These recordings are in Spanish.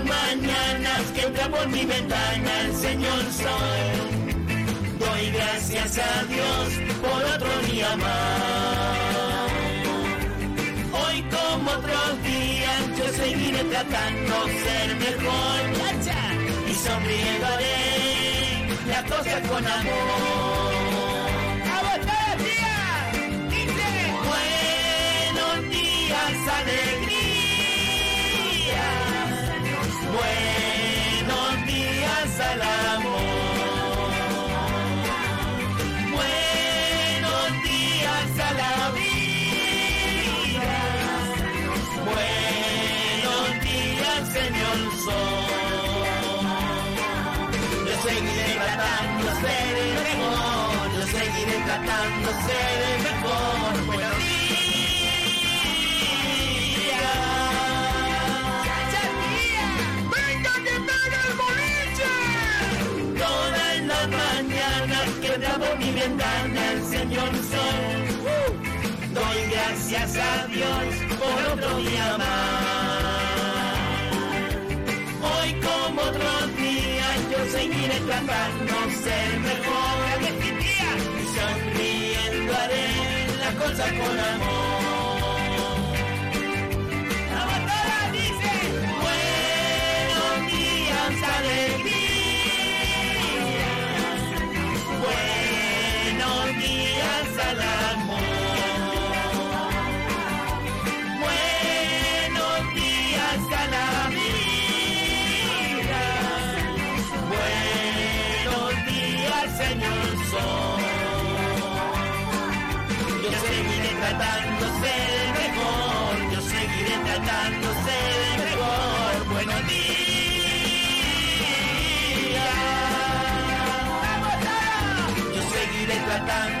las mañanas que entra por mi ventana el señor sol. Doy gracias a Dios por otro día más. Hoy como otros días yo seguiré tratando ser mejor. Y sonriendo haré las cosas con amor. Sol. Yo seguiré tratando de ser mejor. Yo seguiré tratando de ser mejor. Buenos ¡Venga que pega el boliche! Todas las mañanas que por mi ventana el señor sol. Doy gracias a Dios por otro día más. Seguiré tratando ser mejor. Y sonriendo haré las cosas con amor. Seguiré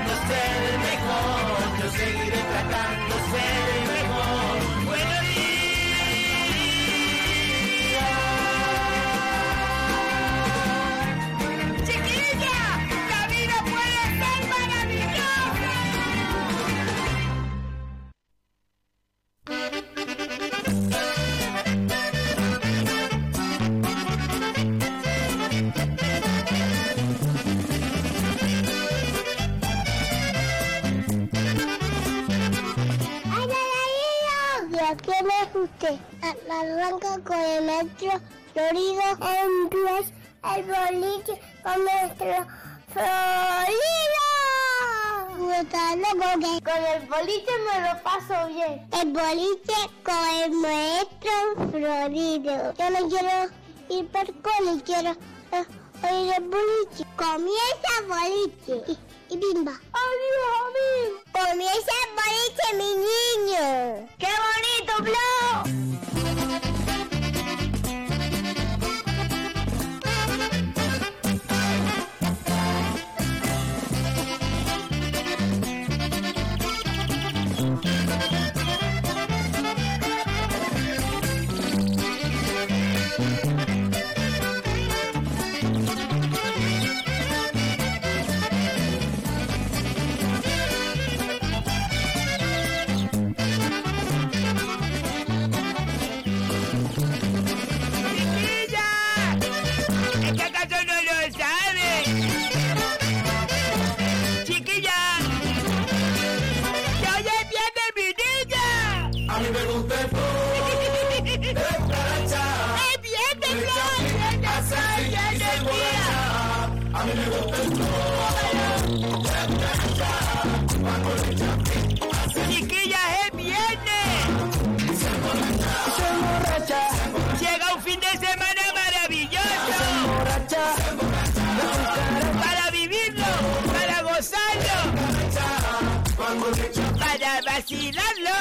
arranca con el metro florido en pies el boliche con nuestro florido. Gustando porque con el boliche me lo paso bien. El boliche con el maestro florido. Yo no quiero ir por cole, quiero eh, oír el boliche. Comienza el boliche. Y, y bimba. ¡Adiós, amigo! Comienza el boliche, mi niño. ¡Qué bonito, Flo! ¡Chiquilla, es viernes! Llega un fin de semana maravilloso para vivirlo, para gozarlo, para vacilarlo.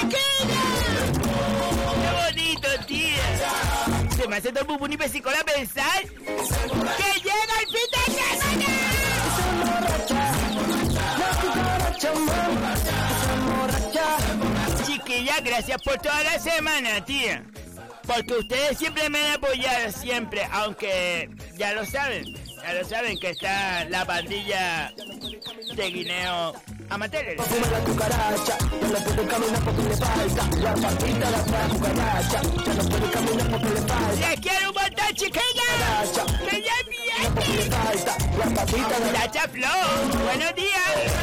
¡Chiquilla! ¡Qué bonito, tía! Se me hace todo muy bonito la pensar que llega Gracias por toda la semana, tía. Porque ustedes siempre me han apoyado, siempre, aunque ya lo saben, ya lo saben que está la pandilla de Guineo A matarle. Fume la cucaracha, ya no puede caminar porque le falta la patita de atrás, cucaracha, ya no puede caminar porque le falta. ¡Les quiero un montón, chiquilla! ¡Que ya viene! la. ¡Buenos días!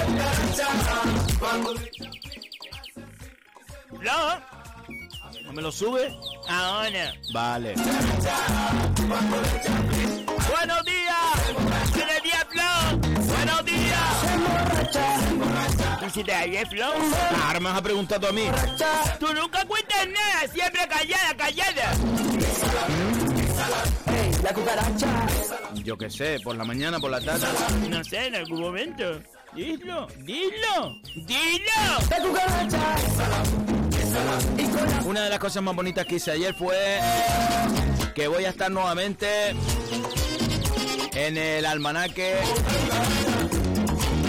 Flo, ¿No me lo sube? ahora. Vale. ¡Buenos días! ¡Buenos días, Flo! ¡Buenos días! ¿Qué hiciste ayer, Flo? Ahora me has preguntado a mí. Tú nunca cuentas nada, siempre callada, callada. La cucaracha, Yo qué sé, por la mañana, por la tarde. No sé, en algún momento. Dilo, dilo, dilo. la cucaracha. Una de las cosas más bonitas que hice ayer fue que voy a estar nuevamente en el almanaque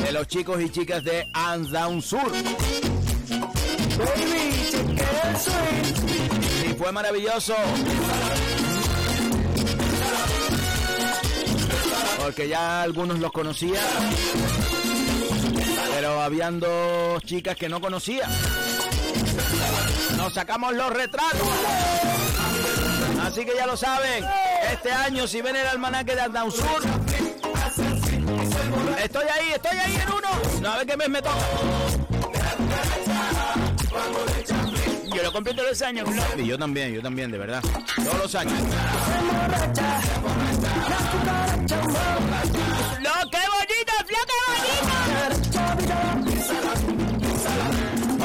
de los chicos y chicas de Down Sur. Y fue maravilloso. Porque ya algunos los conocía. Pero habían dos chicas que no conocía. Nos sacamos los retratos. Así que ya lo saben. Este año, si ven el almanaque de Down Sur, estoy ahí, estoy ahí en uno. No, a ver qué mes me toca. Yo lo compré todos los años. Y yo también, yo también, de verdad. Todos los años.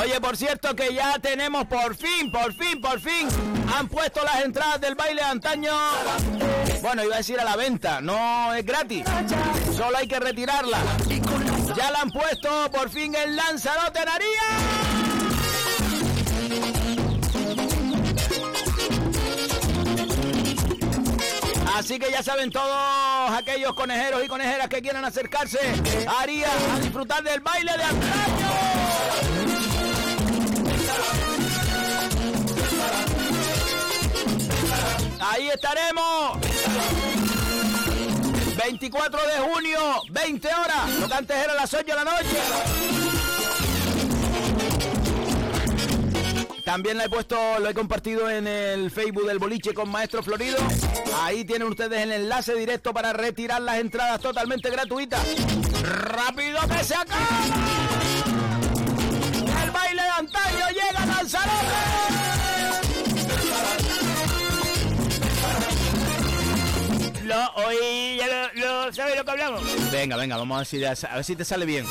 Oye, por cierto que ya tenemos por fin, por fin, por fin, han puesto las entradas del baile de antaño. Bueno, iba a decir a la venta, no es gratis, solo hay que retirarla. Ya la han puesto por fin en Lanzarote. Así que ya saben todos aquellos conejeros y conejeras que quieran acercarse a Aría a disfrutar del baile de antaño. Ahí estaremos. 24 de junio, 20 horas. Lo que antes era las 8 de la noche. También la he puesto, lo he compartido en el Facebook del boliche con Maestro Florido. Ahí tienen ustedes el enlace directo para retirar las entradas totalmente gratuitas. ¡Rápido que se acaba! El baile de antaño llega a Lanzarote. Flo, hoy ya lo, lo- ¿sabes lo que hablamos? Venga, venga, vamos a ver si, a ver si te sale bien.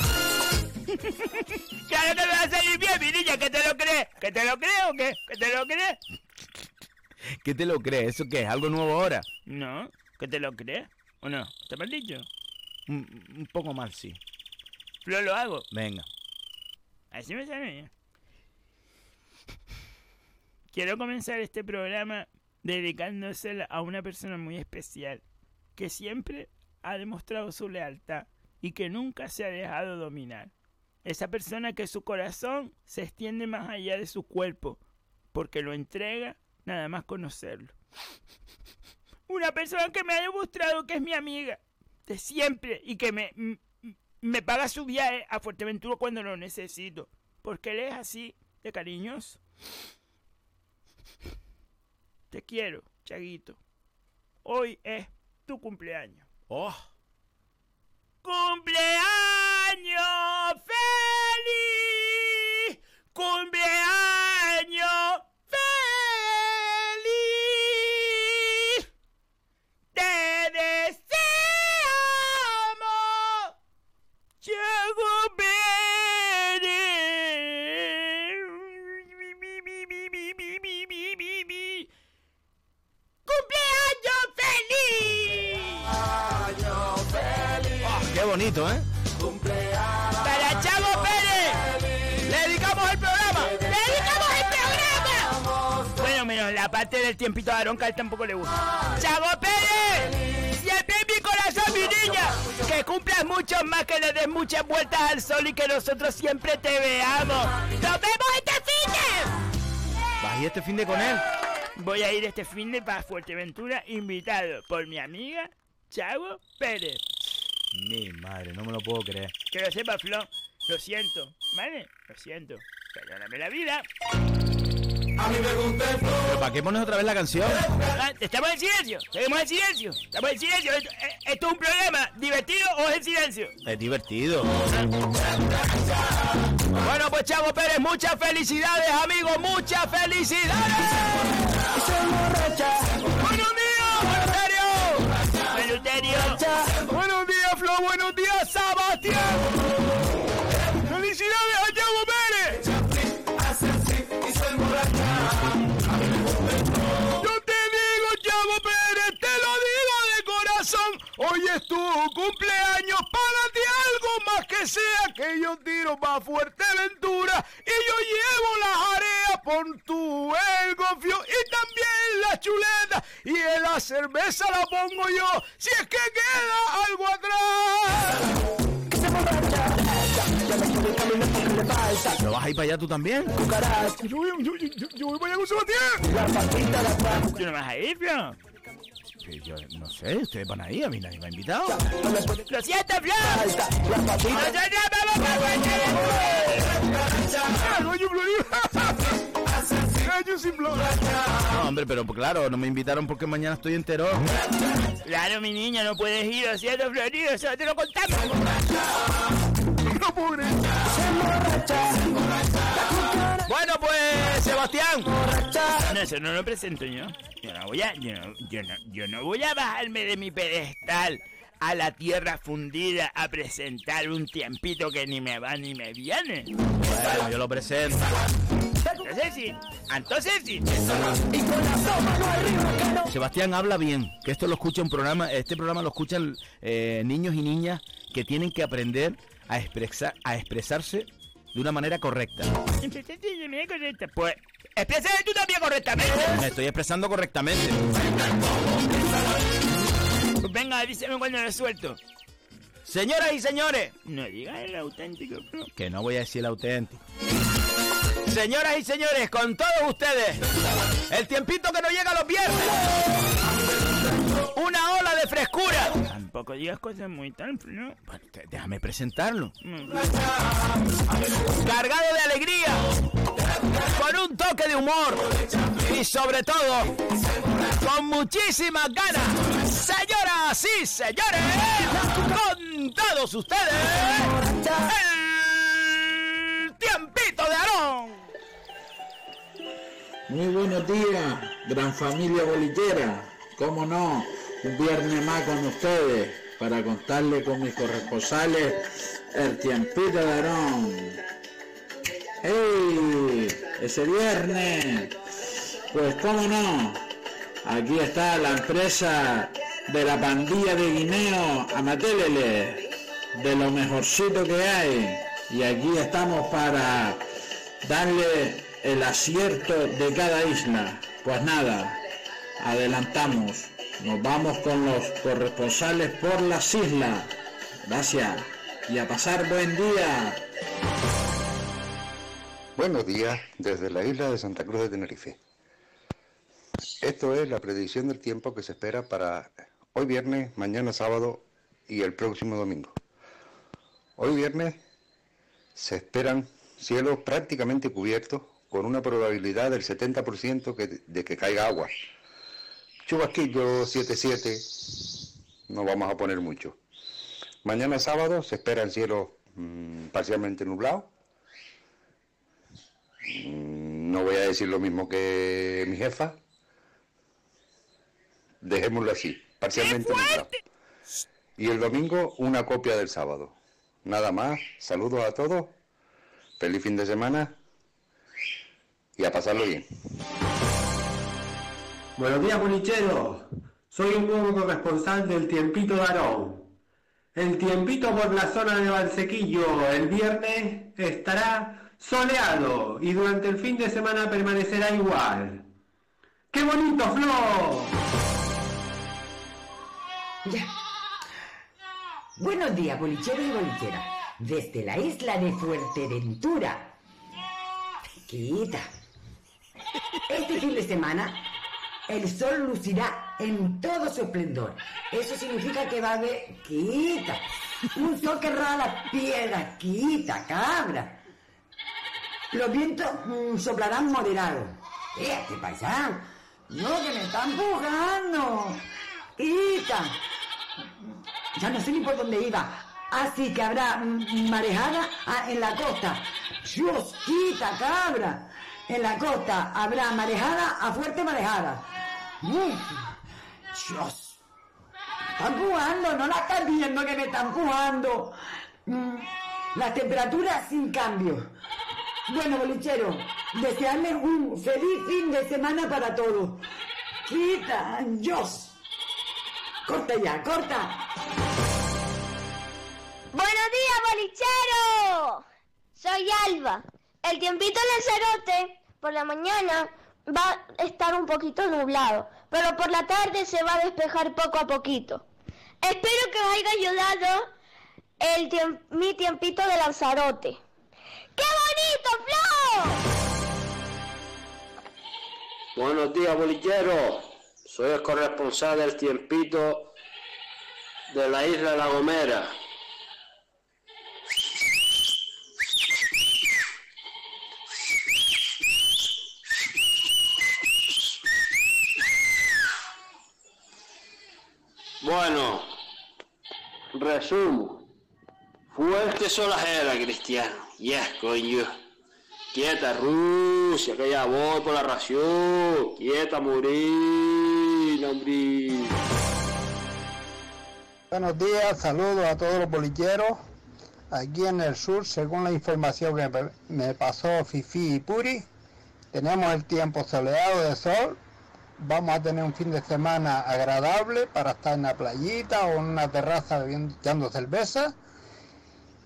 Claro que me va a salir bien, mi niña, que te lo crees. ¿Que te lo crees o qué? ¿Que te lo crees? ¿Qué te lo crees? ¿Eso qué es? ¿Algo nuevo ahora? No, ¿que te lo crees? ¿O no? ¿Te has dicho? Un, un poco mal, sí. Flo, lo hago. Venga. Así me sale bien. Quiero comenzar este programa dedicándoselo a una persona muy especial que siempre ha demostrado su lealtad y que nunca se ha dejado dominar. Esa persona que su corazón se extiende más allá de su cuerpo porque lo entrega nada más conocerlo. Una persona que me ha demostrado que es mi amiga de siempre y que me, me paga su viaje a Fuerteventura cuando lo necesito. Porque él es así de cariñoso. Te quiero, Chaguito. Hoy es tu cumpleaños. Oh, ¡Cumpleaños feliz! ¡Cumpleaños bonito, ¿eh? Para Chago Pérez. Le dedicamos el programa. Le dedicamos el programa. Bueno, menos la parte del tiempito de Aarón, que a él tampoco le gusta. Chago Pérez. Siempre en mi corazón, mi niña. Que cumplas mucho más, que le des muchas vueltas al sol y que nosotros siempre te veamos. ¡Nos vemos este fin de! ¿Vas a ir este fin de con él? Voy a ir este fin de para Fuerteventura invitado por mi amiga Chago Pérez. Mi madre, no me lo puedo creer. Que lo sepa, Flo. Lo siento, ¿vale? Lo siento. Perdóname la vida. ¿Pero para qué pones otra vez la canción? Ah, Estamos en silencio. Seguimos en silencio. Estamos en silencio. ¿Esto, eh, esto es un programa divertido o es en silencio? Es divertido. Bueno, pues Chavo Pérez, muchas felicidades, amigos, muchas felicidades. Buenos días, Eleuterio. Hoy es tu cumpleaños, párate algo más que sea que yo tiro más fuerte aventura y yo llevo las areas por tu el gofio y también la chuleta y en la cerveza la pongo yo si es que queda algo atrás. ¿No vas a ir para allá tú también? Yo voy, yo, yo- yo voy para allá con Sebastián. ¿Tú no vas a ir? Sí, yo no sé, ustedes van a ir, a mí nadie me ha invitado. ¡Lo siento, Flo! ¡Nosotros vamos a ¡Ah, sin flor! No, hombre, pero pues, claro, no me invitaron porque mañana estoy entero. Claro, mi niña, no puedes ir, lo siento, Florido, eso te lo contamos. No, pobre. Bueno, pues, Sebastián. No, eso no lo presento yo. Yo no voy a, yo no, yo no, yo no voy a bajarme de mi pedestal a la tierra fundida a presentar un tiempito que ni me va ni me viene. Bueno, yo lo presento. Entonces sí, entonces sí. Sebastián habla bien, que esto lo escucha un programa, este programa lo escuchan eh, niños y niñas que tienen que aprender a expresar, a expresarse de una manera correcta. Pues, exprésate tú también correctamente. Me estoy expresando correctamente. Pues venga, avísame cuando lo suelto. Señoras y señores, No digas el auténtico, que no voy a decir el auténtico. Señoras y señores, con todos ustedes, el tiempito que nos llega los viernes. Una ola de frescura. Tampoco digas cosas muy tan, Flo. Bueno, te- déjame presentarlo. Mm. Cargado de alegría, con un toque de humor y sobre todo, con muchísimas ganas. Señoras y señores, con todos ustedes, el tiempito de Aarón. Muy buenos días, gran familia bolillera. ¿Cómo no? Un viernes más con ustedes para contarle con mis corresponsales el tiempito de Aarón. ¡Hey! Ese viernes. Pues cómo no. Aquí está la empresa de la pandilla de Guineo Amatelele, de lo mejorcito que hay. Y aquí estamos para darle el acierto de cada isla. Pues nada, adelantamos. Nos vamos con los corresponsales por las islas. Gracias. Y a pasar buen día. Buenos días desde la isla de Santa Cruz de Tenerife. Esto es la predicción del tiempo que se espera para hoy viernes, mañana sábado y el próximo domingo. Hoy viernes se esperan cielos prácticamente cubiertos con una probabilidad del 70% que- de que caiga agua. Chubasquillo 7-7, no vamos a poner mucho. Mañana sábado se esperan cielos mm, parcialmente nublados Mm, No voy a decir lo mismo que mi jefa. Dejémoslo así, parcialmente nublado. Y el domingo una copia del sábado. Nada más, saludos a todos, feliz fin de semana y a pasarlo bien. Buenos días, bolicheros. Soy un nuevo corresponsal del Tiempito de Aarón. El tiempito por la zona de Valsequillo el viernes estará soleado y durante el fin de semana permanecerá igual. ¡Qué bonito, Flo! Ya. Buenos días, bolicheros y bolicheras. Desde la isla de Fuerteventura. Quita. Este fin de semana, el sol lucirá en todo su esplendor. Eso significa que va a haber... Quita. Un sol que rala las piedras, quita, cabra. Los vientos mm, soplarán moderados. Este paisano. No, que me están empujando. Quita. Ya no sé ni por dónde iba. Así que habrá mm, marejada ah, en la costa. Dios, quita, cabra. En la costa habrá marejada a fuerte marejada. Dios. Están empujando, no la estás viendo que me están empujando. Mm, Las temperaturas sin cambio. Bueno, bolichero, desearles un feliz fin de semana para todos. Quita, Dios. Corta ya, corta. ¡Buenos días, bolichero! Soy Alba. El tiempito Lanzarote por la mañana va a estar un poquito nublado, pero por la tarde se va a despejar poco a poquito. Espero que os haya ayudado el mi tiempito de Lanzarote. ¡Qué bonito, Flo! Buenos días, bolillero. Soy el corresponsal del tiempito de la isla La Gomera. Bueno, resumo. Fuerte solajera, Cristiano. Yes, coño. Quieta, Rusia, que ya voy por la ración. Quieta, Morina, hombre. Buenos días, saludos a todos los bolilleros. Aquí en el sur, según la información que me pasó Fifi y Puri, tenemos el tiempo soleado de sol. Vamos a tener un fin de semana agradable para estar en la playita o en una terraza bebiendo echando cerveza.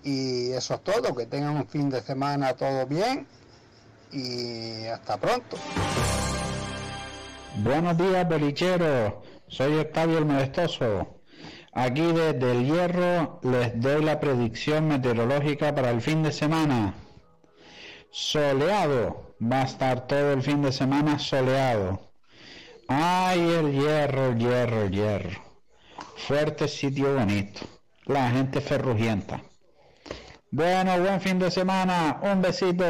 Y eso es todo, que tengan un fin de semana todo bien y hasta pronto. Buenos días, bolicheros. Soy Octavio el Modestoso. Aquí desde el Hierro les doy la predicción meteorológica para el fin de semana. Soleado. Va a estar todo el fin de semana soleado. Ay, el Hierro, el Hierro, el Hierro. Fuerte sitio bonito. La gente ferrugienta. Bueno, buen fin de semana. Un besito.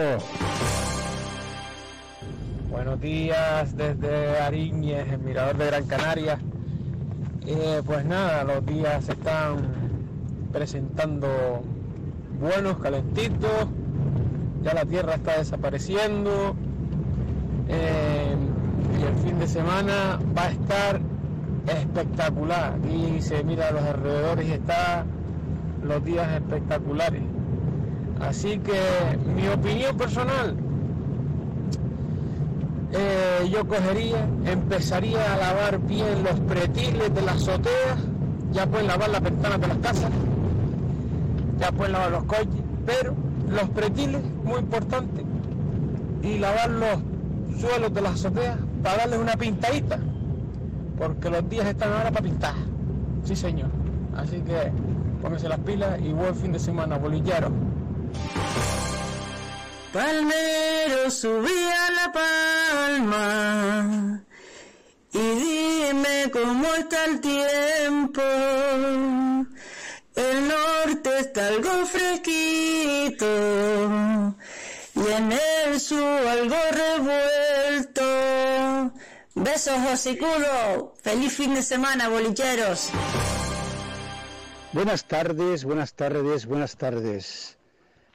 Buenos días desde Ariñez, el Mirador de Gran Canaria. Eh, pues nada, los días se están presentando buenos, calentitos. Ya la tierra está desapareciendo. Eh, y el fin de semana va a estar espectacular. Y se mira a los alrededores y está los días espectaculares. Así que mi opinión personal, eh, yo cogería, empezaría a lavar bien los pretiles de las azoteas, ya pueden lavar las ventanas de las casas, ya pueden lavar los coches, pero los pretiles, muy importante, y lavar los suelos de las azoteas para darles una pintadita, porque los días están ahora para pintar, sí señor, así que pónganse las pilas y buen fin de semana, bolillero. Palmero subí a la palma y dime cómo está el tiempo. El norte está algo fresquito y en el sur algo revuelto. Besos, hocicudo. Feliz fin de semana, bolicheros. Buenas tardes, buenas tardes, buenas tardes.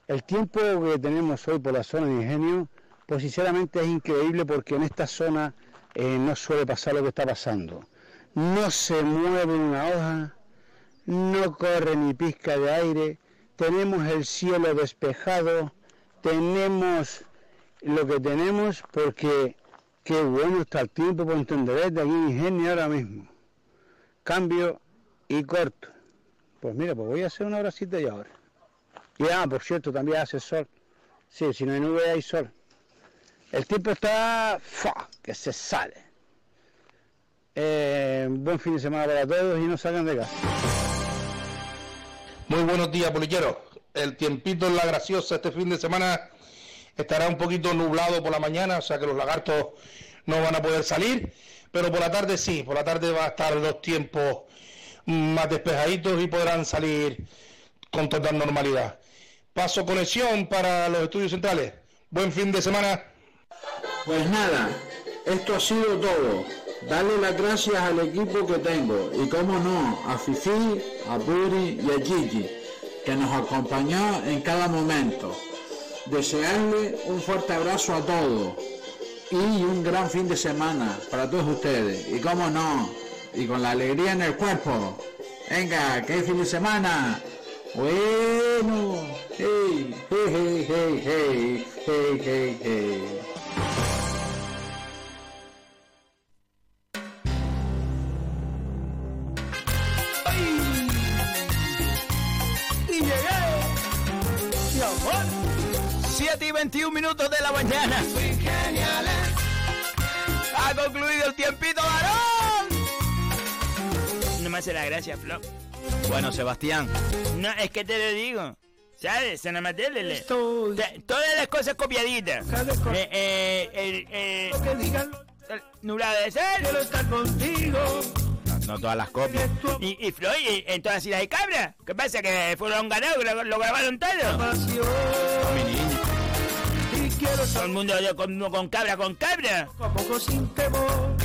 El tiempo que tenemos hoy por la zona de Ingenio, pues sinceramente es increíble porque en esta zona eh, no suele pasar lo que está pasando. No se mueve una hoja, no corre ni pizca de aire, tenemos el cielo despejado, tenemos lo que tenemos porque qué bueno está el tiempo por entender de aquí en Ingenio ahora mismo. Cambio y corto. Pues mira, pues voy a hacer una horacita y ahora. Y ah, por cierto, también hace sol. Sí, si no hay nube hay sol. El tiempo está que se sale. Eh, buen fin de semana para todos y no salgan de casa. Muy buenos días, polilleros. El tiempito en la graciosa este fin de semana estará un poquito nublado por la mañana, o sea que los lagartos no van a poder salir, pero por la tarde sí, por la tarde va a estar los tiempos más despejaditos y podrán salir con total normalidad. Paso conexión para los estudios centrales. Buen fin de semana. Pues nada, esto ha sido todo. Darle las gracias al equipo que tengo y como no, a Fifi, a Buri y a Gigi, que nos acompañó en cada momento. Desearle un fuerte abrazo a todos y un gran fin de semana para todos ustedes. Y cómo no, y con la alegría en el cuerpo. Venga, que fin de semana. Bueno, hey, hey, hey, hey, hey, hey, hey. hey. 7 y 21 minutos de la mañana. Ha concluido el tiempito varón. No me hace la gracia, Flo. Bueno, Sebastián. No, es que te lo digo. ¿Sabes? San Matélele. Todas las cosas copiaditas. Eh, eh, el, eh, el nublado de sol. Quiero estar contigo. No todas las copias. Y, y Floyd, ¿y en todas las islas de cabra? ¿Qué pasa? ¿Que fueron ganados? que ¿Lo, lo grabaron todo? Todo el mundo yo con, con cabra, con cabra. poco sin temor.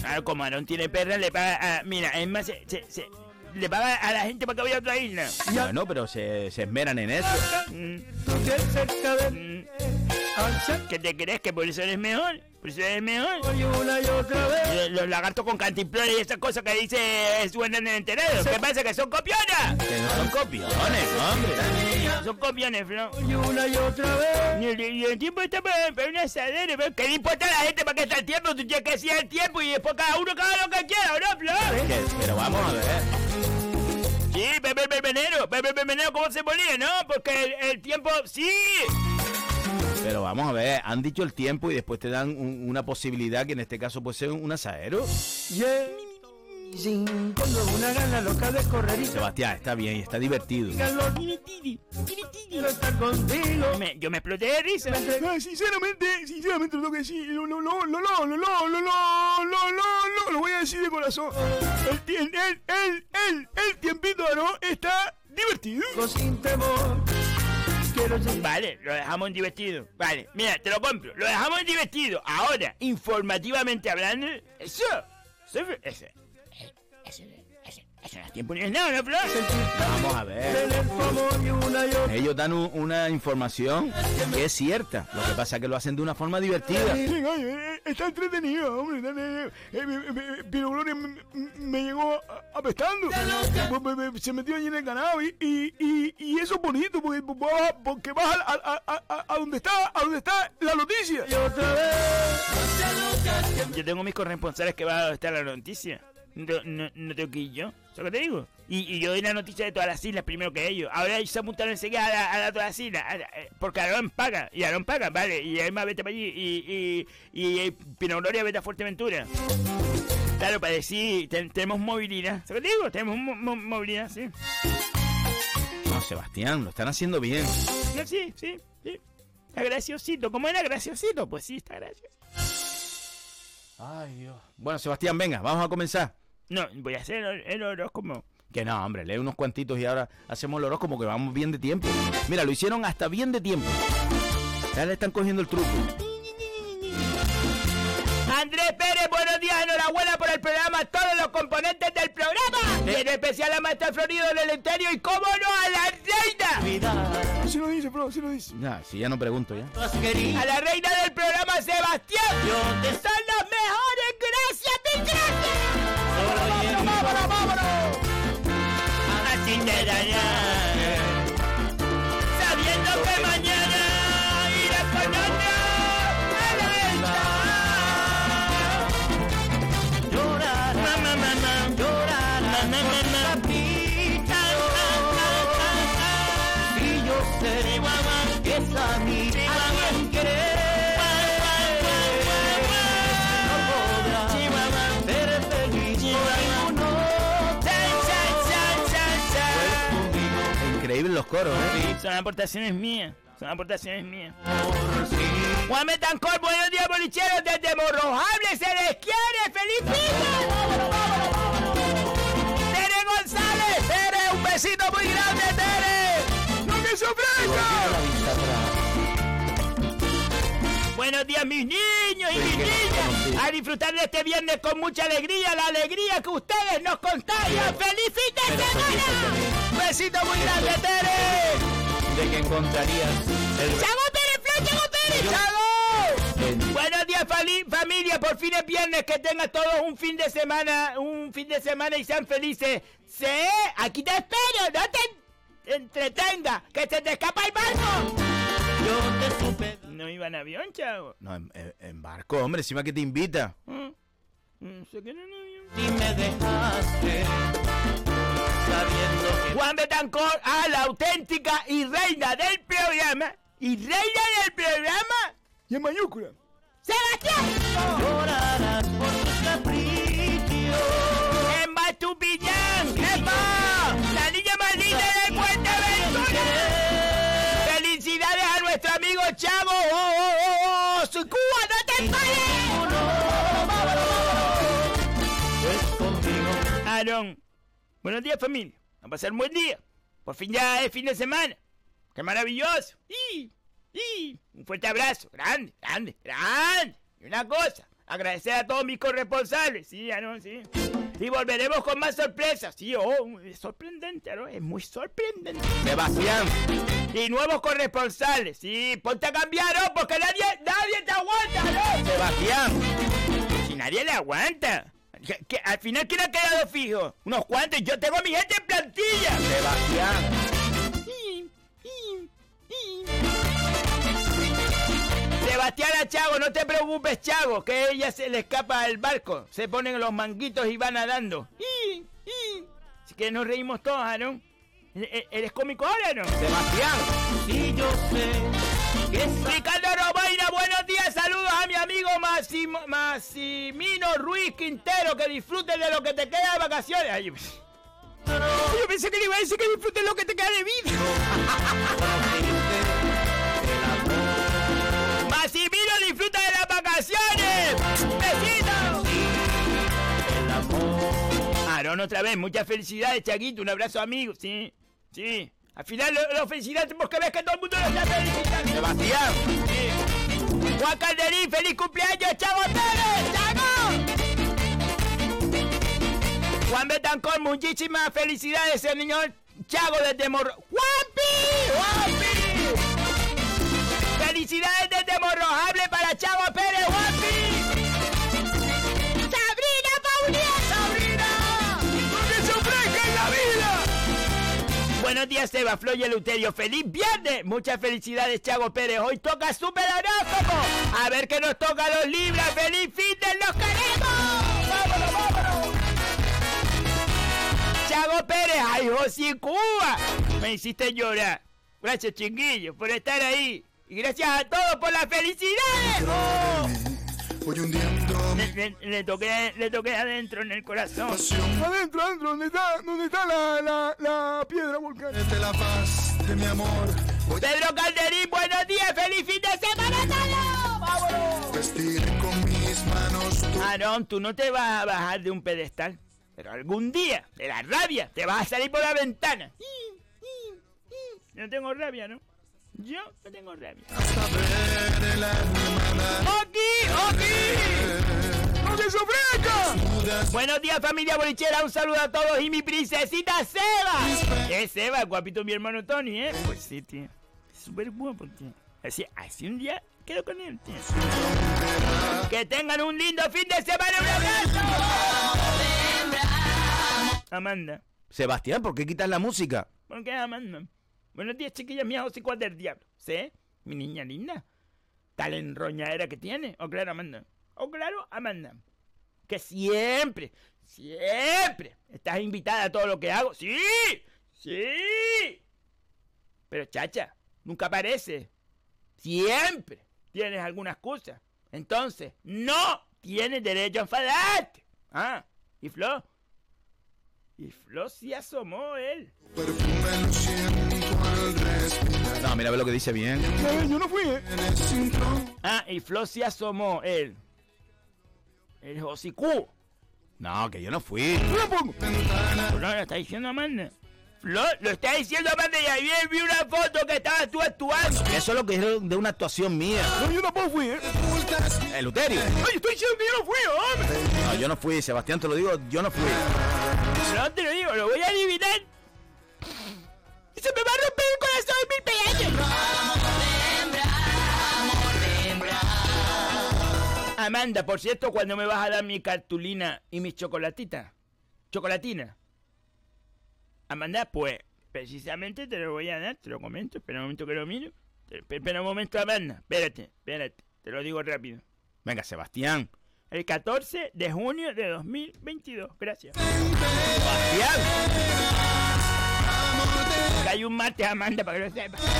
Claro, como Aarón tiene perra, le paga a... Mira, es más, se, se- se- le paga a la gente para que vaya a otra isla. Bueno, pero se, se esmeran en eso. Mm. ¿Qué te crees? ¿Que por eso eres mejor? ¿Por eso eres mejor? Los, los lagartos con cantimplones y esas cosas que dice suenan en enterado. ¿Qué pasa? ¿Que son copionas? Que no son copiones, hombre. Son copiones, Flo. Y una y otra vez. Y el, y el tiempo está para, para una asadera. pero ¿Qué le importa a la gente para qué está el tiempo? Tú tienes que decir el tiempo y después cada uno cada lo que quiera, ¿no, Flo? Que- Pero vamos a ver. Sí, Pepe el Berbenero. Pepe el Berbenero, ¿cómo se ponía, no? Porque el, el tiempo... ¡Sí! Pero vamos a ver, han dicho el tiempo y después te dan un- una posibilidad que en este caso puede ser un asadero. Sin tengo una gana loca de correr y Sebastián, está bien está divertido. Me- yo me exploté de risa. sinceramente, sinceramente lo tengo que decir, lo, lo, lo, lo, lo, lo, lo, lo, lo, lo, lo, lo, lo voy a decir de corazón. El, el, el, el, el tiempito ¿no? está divertido. Vale, lo dejamos divertido. Vale, mira, te lo compro. Lo dejamos divertido. Ahora, informativamente hablando, eso. Eso, eso, eso, eso, eso no es tiempo ni es nada, ¿no, Flo? Vamos a ver. Ellos dan un- una información que es cierta. Lo que pasa es que lo hacen de una forma divertida. Eh, está entretenido, hombre. Está, eh, Gloria me, llegó a- apestando. Se metió allí en el canal y, y, y, y eso es bonito porque, vas- a, a, a, a- a donde está a donde está la noticia. Yo tengo mis corresponsales que van a estar la noticia. No, no, no tengo que ir yo. ¿Sabes lo que te digo? Y, y yo doy la noticia de todas las islas primero que ellos. Ahora ellos se apuntaron enseguida a, la- a, la- todas las islas. a eh, porque Aarón paga. Y Aarón paga, vale. Y además vete para allí. Y, y, y, eh, Pino Gloria vete a Fuerteventura. Claro, para decir, ten- tenemos movilidad. ¿Sabes lo que te digo? Tenemos mo- mo- movilidad, sí. No, Sebastián, lo están haciendo bien. No, sí, sí, sí. Está graciosito. ¿Cómo era graciosito? Pues sí, está gracioso. Ay, Dios. Bueno, Sebastián, venga, vamos a comenzar. No, voy a hacer el, el horóscopo. Que no, hombre, lee unos cuantitos y ahora hacemos el horóscopo que vamos bien de tiempo. Mira, lo hicieron hasta bien de tiempo. Ya le están cogiendo el truco. Andrés Pérez, buenos días, enhorabuena por el programa, todos los componentes del programa. Y en especial a Maestro Florido del Eleuterio y cómo no a la reina. Sí lo dice, Flo, sí lo dice. Ya, si ya no pregunto ya. A la reina del programa, Sebastián. Son los mejores, gracias, mil gracias. ¡Vámonos, vámonos! Ahora. Coros, ¿eh? Son aportaciones mías. Son aportaciones mías. Juan Metancor, buenos días, bolicheros. Desde Morrojable se les quiere. ¡Feliz día! Tere González, Tere, un besito muy grande, Tere. ¡No se ofrezca! Buenos días, mis niños y mis niñas. A disfrutar de este viernes con mucha alegría, la alegría que ustedes nos contagian. ¡Feliz fin de semana! Besito muy grande, Tere. De que encontrarías el... ¡Chago Pérez, Flo, Chago Pérez! ¡Chago! Buenos días, familia. Por fin es viernes. Que tengan todos un fin de semana, un fin de semana y sean felices. Sí, aquí te espero. No te entretenga. Que se te escapa el barco. Yo te supe. No iba en avión, chavo. No, en, en- en barco, hombre, encima que te invita. Mm. Mm, sé que no, no, yo- Y me dejaste sabiendo que Juan Betancor a la auténtica y reina del programa. Y reina del programa. Y en mayúscula. ¡Sebastián! llorarás Chavo! ¡Oh, oh, oh, oh! ¡Su Cuba, no te conmigo Aaron, buenos días familia. Va a pasar un buen día. Por fin ya es fin de semana. ¡Qué maravilloso! ¡Y! ¡Y! Un fuerte abrazo. Grande, grande, grande. Y una cosa, agradecer a todos mis corresponsales. Sí, Aaron, sí. Y volveremos con más sorpresas. Sí, oh, es sorprendente, Aaron. Es muy sorprendente. Sebastián. Y nuevos corresponsales. Sí, ponte a cambiar, ¿no? Porque nadie, nadie te aguanta, ¿no? Sebastián. Si nadie le aguanta. Que, que al final, ¿quién ha quedado fijo? Unos cuantos. Yo tengo a mi gente en plantilla. Sebastián. Sebastián a Chago, no te preocupes, Chago, que ella se le escapa del barco. Se ponen los manguitos y va nadando. Y, y. Así que nos reímos todos, Aaron. ¿E- e- ¿Eres cómico ahora, no? Sebastián. y yo sé que Ricardo Robaina, buenos días, saludos a mi amigo Massimo- Massimino Ruiz Quintero, que disfrutes de lo que te queda de vacaciones. Ay, yo, pensé que le iba a decir que disfrutes lo que te queda de vida. disfruta de las vacaciones. ¡Besitos! Otra vez, muchas felicidades, Chaguito, un abrazo amigo, sí, sí. Al final lo felicitamos porque ves que todo el mundo lo está felicitando. Sebastián. Sí. Juan Calderín, feliz cumpleaños, Chavo Pérez, Chavo. Juan Betancor, muchísimas felicidades, el señor Chago desde Morro. ¡Juanpi! ¡Juanpi! ¡Felicidades desde Morrojable para Chavo Pérez, Juanpi! ¡Sabrina Paulina! ¡Sabrina! ¡Que se ofrezca en la vida! Buenos días, Seba, Flo y Eleuterio. ¡Feliz viernes! Muchas felicidades, Chago Pérez. Hoy toca Super Horóscopo. A ver qué nos toca los Libras. ¡Feliz fin de los queremos! ¡Vámonos, vámonos! Chago Pérez, ay, José Cuba. Me hiciste llorar. Gracias, chinguillo, por estar ahí. Y gracias a todos por las felicidades. ¡Oh! Le, le- le toqué, le toqué adentro en el corazón. Adentro, adentro, ¿dónde está, dónde está la, la, la piedra volcánica? Pedro Calderín, buenos días, feliz fin de semana todos. ¡Vámonos! Aarón, tú no te vas a bajar de un pedestal, pero algún día, de la rabia, te vas a salir por la ventana. No tengo rabia, ¿no? Yo no tengo rabia. ¡Aquí! ¡Aquí! ¡No que se ofrezca! Buenos días, familia bolichera. Un saludo a todos y mi princesita Seba. ¿Qué es Seba? Guapito mi hermano Tony, ¿eh? Pues sí, tío. Es súper guapo, tío. Así, así un día quedo con él, tío. Que tengan un lindo fin de semana. ¡Un abrazo! Amanda. Sebastián, ¿por qué quitas la música? ¿Por qué Amanda? Buenos días, chiquillas mías, hocicos del diablo. ¿Sí? Mi niña linda. Tal enroñadera que tiene. O claro, Amanda. O claro, Amanda. Que siempre, siempre estás invitada a todo lo que hago. ¡Sí! ¡Sí! Pero chacha, nunca aparece. Siempre tienes alguna excusa. Entonces, no tienes derecho a enfadarte. Ah, ¿y Flo? Y Flo sí asomó él. No, mira, ve lo que dice bien. Yo no fui, ¿eh? Ah, y Flo sí asomó él. El hocicú. No, que yo no fui. Pues no, lo está diciendo Amanda. Flor, lo está diciendo Amanda y ayer vi una foto que estabas tú actuando. Eso es lo que es de una actuación mía. No, yo tampoco fui, ¿eh? El Luterio. Ay, estoy diciendo que yo no fui, hombre. No, yo no fui, Sebastián, te lo digo, yo no fui. No te lo digo, lo voy a adivinar. Se me va a romper el corazón mil pedazos. Amanda, por cierto, ¿cuándo me vas a dar mi cartulina y mis chocolatitas? Chocolatina. Amanda, pues, precisamente te lo voy a dar, te lo comento, espera un momento que lo miro. Espera un momento, Amanda, espérate, espérate, te lo digo rápido. Venga, Sebastián. El 14 de junio de 2022, gracias. Sebastián. Hay un martes, Amanda, para que lo sepas.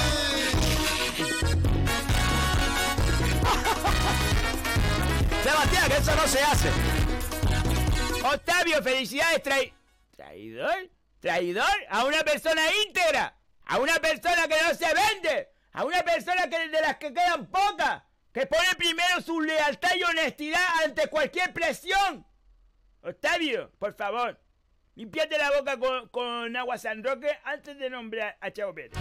Sebastián, que eso no se hace. Octavio, felicidades, trai... ¿Traidor? ¿Traidor? A una persona íntegra. A una persona que no se vende. A una persona que de las que quedan pocas. Que pone primero su lealtad y honestidad ante cualquier presión. Octavio, por favor. Limpiate la boca con, con agua San Roque antes de nombrar a Chavo Pérez.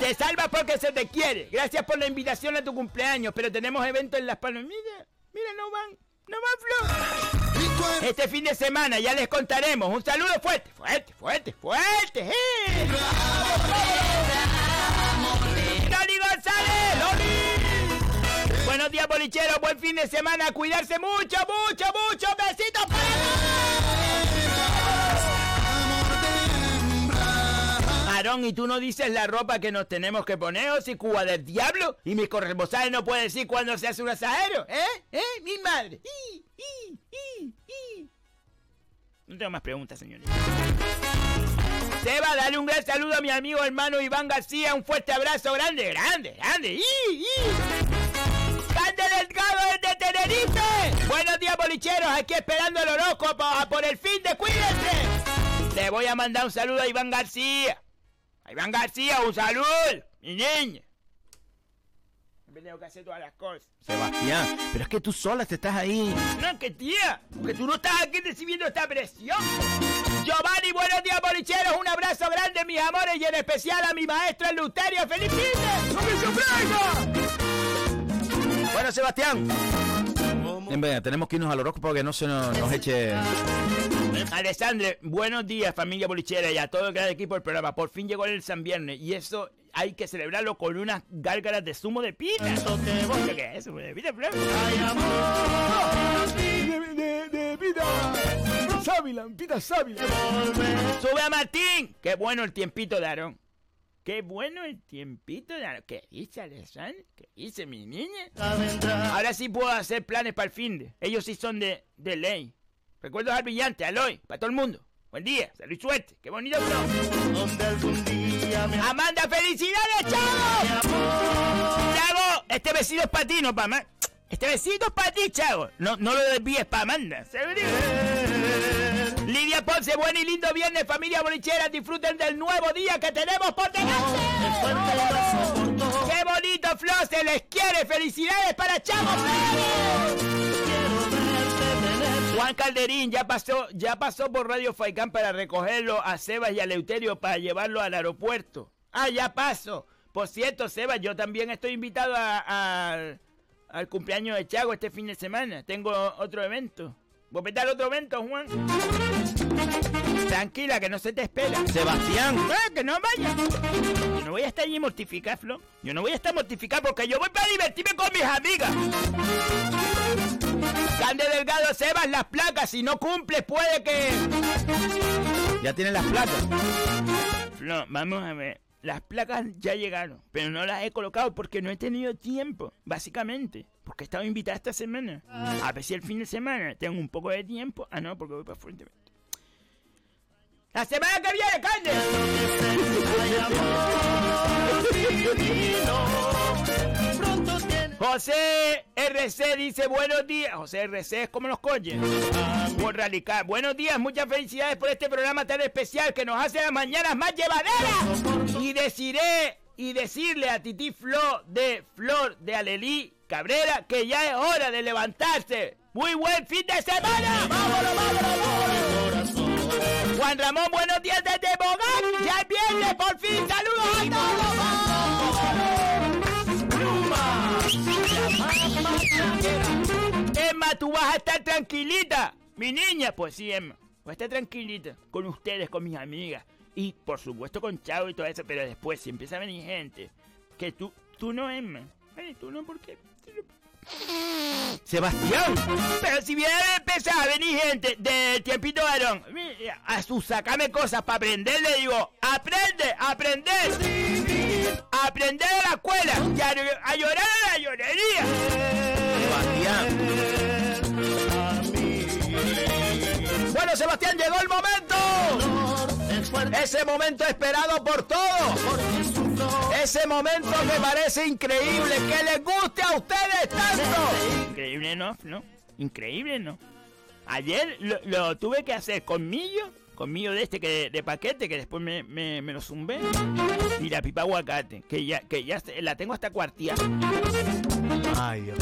Te salvas porque se te quiere. Gracias por la invitación a tu cumpleaños, pero tenemos eventos en Las Palmas. Mira, mira, no van, no van Flor. Este fin de semana ya les contaremos. Un saludo fuerte, fuerte, fuerte, fuerte. ¡eh! ¡Loli González! ¡Loli! Buenos días, bolicheros. Buen fin de semana. Cuidarse mucho, mucho, mucho. Besitos para Aarón, ¿y tú no dices la ropa que nos tenemos que poner o si Cuba del diablo? Y mis corresponsales no pueden decir cuándo se hace un asadero, ¿eh? ¿Eh? Mi madre. No tengo más preguntas, señores. Seba, dale un gran saludo a mi amigo hermano Iván García. Un fuerte abrazo grande, grande, grande. ¡Y, y! ¡Cande Delgado desde Tenerife! Buenos días, bolicheros. Aquí esperando el horóscopo por el fin de cuídense. Le voy a mandar un saludo a Iván García. A Iván García, un saludo. Mi niña. Me tengo que hacer todas las cosas. Sebastián, pero es que tú sola te estás ahí. No, que tía, que tú no estás aquí recibiendo esta presión. Giovanni, buenos días, bolicheros. Un abrazo grande, mis amores, y en especial a mi maestro Luterio. ¡Feliz fin de- ¡No me! Bueno, Sebastián. Venga, tenemos que irnos al horóscopo que no se nos, nos eche. Alessandre, buenos días, familia bolichera, y a todo el gran equipo del programa. Por fin llegó el San Viernes, y eso hay que celebrarlo con unas gárgaras de zumo de pita. ¿Qué es zumo de pita, Fran? De, de, de pita. Sábila, pita sábila. ¡Sube a Martín! ¡Qué bueno el tiempito de Aarón! ¡Qué bueno el tiempito de Aarón! ¿Qué dice Alessandro? ¿Qué dice mi niña? Ahora sí puedo hacer planes para el fin de. Ellos sí son de, de ley. Recuerdos al brillante, Aloy, para todo el mundo. Buen día, salud y suerte. ¡Qué bonito flow! ¡Amanda, felicidades, Chavo! Chavo, este besito es para ti, no para más. Este besito es para ti, Chavo. No, no lo desvíes para Amanda. ¿seguro? Lidia Ponce, buen y lindo viernes, familia bolichera. Disfruten del nuevo día que tenemos por delante. ¡Qué bonito, Flo! ¡Se les quiere! ¡Felicidades para Chavo! Juan Calderín ya pasó, ya pasó por Radio Faicán para recogerlo a Sebas y a Leuterio para llevarlo al aeropuerto. Ah, ya paso. Por cierto, Sebas, yo también estoy invitado a- al cumpleaños de Chago este fin de semana. Tengo otro evento. ¿Voy a petar otro evento, Juan? Tranquila, que no se te espera. Sebastián. Eh, que no vaya. Yo no voy a estar allí mortificado, Flo. Yo no voy a estar mortificado porque yo voy para divertirme con mis amigas. Cande Delgado, Sebas, las placas. Si no cumples, puede que... Ya tienen las placas. Flo, vamos a ver. Las placas ya llegaron, pero no las he colocado porque no he tenido tiempo, básicamente. Porque he estado invitada esta semana. A ver si el fin de semana tengo un poco de tiempo. Ah, no, porque voy para Fuerteventura. ¡La semana que viene, Cande! José RC dice buenos días. José RC es como los coches. Por radical. Buenos días, muchas felicidades por este programa tan especial que nos hace las mañanas más llevaderas. Y deciré y decirle a Titi Flor de Flor de Alelí Cabrera que ya es hora de levantarse. Muy buen fin de semana. ¡Vámonos, vámonos, vámonos! Juan Ramón, buenos días desde Bogán. Ya es por fin. Saludos a todos. Emma, tú vas a estar tranquilita. Mi niña, pues sí, Emma. Voy a estar tranquilita con ustedes, con mis amigas. Y por supuesto con Chavo y todo eso. Pero después, si empieza a venir gente, que tú, tú no, Emma. Ay, tú no, ¿por qué? Sebastián. Pero si viene a empezar a venir gente del tiempito varón a su sacarme cosas para aprender, le digo, aprende, aprender. Aprender a la escuela y a, a llorar a la llorería. Bueno, Sebastián, llegó el momento. Ese momento esperado por todos. Ese momento que parece increíble, que les guste a ustedes tanto. Increíble, ¿no? ¿No? Increíble, ¿no? Ayer lo, lo tuve que hacer con millo, con millo de este que de, paquete, que después me, me, me lo zumbé. Y la pipa aguacate, que ya, que ya la tengo hasta cuartía. Ay, Dios.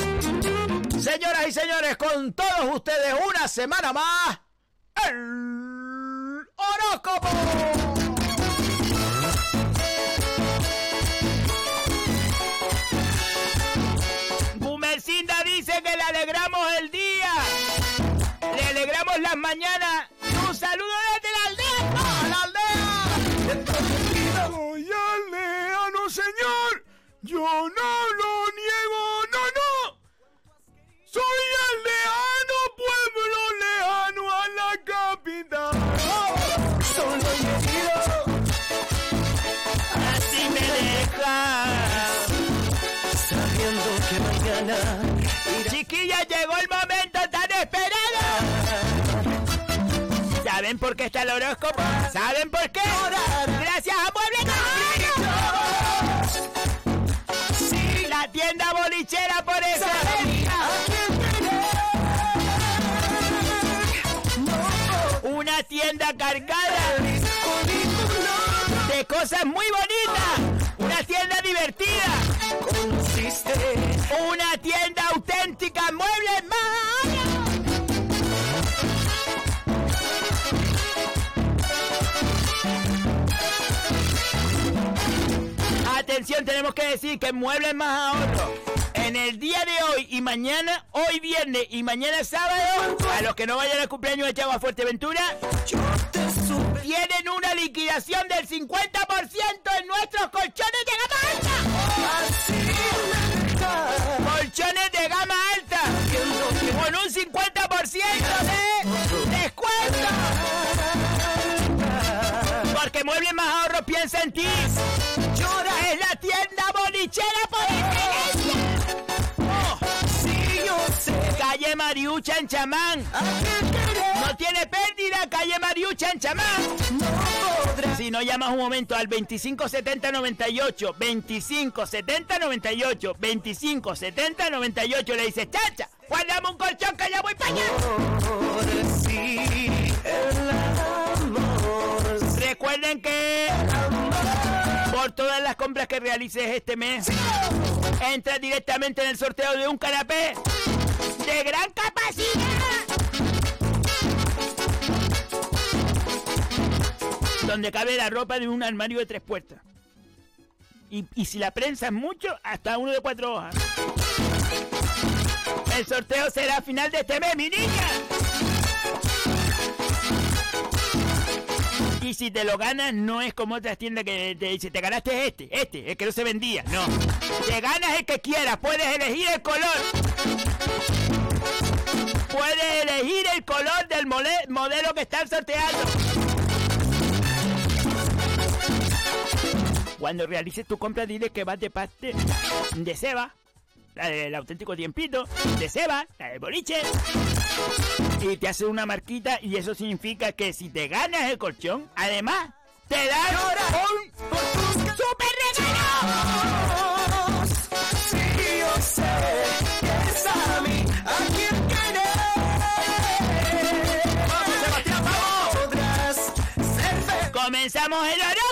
Señoras y señores, con todos ustedes una semana más. El horóscopo. Y un saludo desde la aldea. ¡A la aldea! Soy aldeano, señor. Yo no lo niego, no, no. Soy aldeano, pueblo lejano a la capital. Solo herido. Así me deja. Sabiendo que mañana Chiquilla, llegó el momento ¿Saben por qué está el horóscopo? ¿Saben por qué? Gracias a Mueble Sí, la tienda bolichera por eso. Una tienda cargada de cosas muy bonitas. Una tienda divertida. Una tienda auténtica, muebles más. Tenemos que decir que Muebles Más Ahorro en el día de hoy y mañana, hoy viernes y mañana sábado, a los que no vayan al cumpleaños de Chavo Fuerteventura, tienen una liquidación del 50% en nuestros colchones de gama alta. Colchones de gama alta. Con un 50% de descuento. Porque Muebles Más Ahorro piensa en ti. Bolichera por excelencia. Oh, sí, yo sé. Calle Mariucha en Chamán. No tiene pérdida, calle Mariucha en Chamán. Si no llamas un momento al 257098, 257098, 257098, le dices, chacha, guárdame un colchón que ya voy para allá. Recuerden que por todas las compras que realices este mes, entras directamente en el sorteo de un canapé de gran capacidad. Donde cabe la ropa de un armario de tres puertas. Y, si la prensa es mucho, hasta uno de cuatro hojas. El sorteo será a final de este mes, mi niña. Y si te lo ganas, no es como otras tiendas que te dice, te ganaste este, este, el que no se vendía. No. Te ganas el que quieras, puedes elegir el color. Puedes elegir el color del modelo que están sorteando. Cuando realices tu compra, dile que vas de parte de Seba, la del auténtico tiempito, de Seba, la del boliche. Y te hace una marquita y eso significa que si te ganas el colchón, además, te dan un super regalo. Sí, yo sé que es a mí a quien querer. ¡Vamos, Sebastián, vamos! Podrás ser. ¡Comenzamos el horóscopo!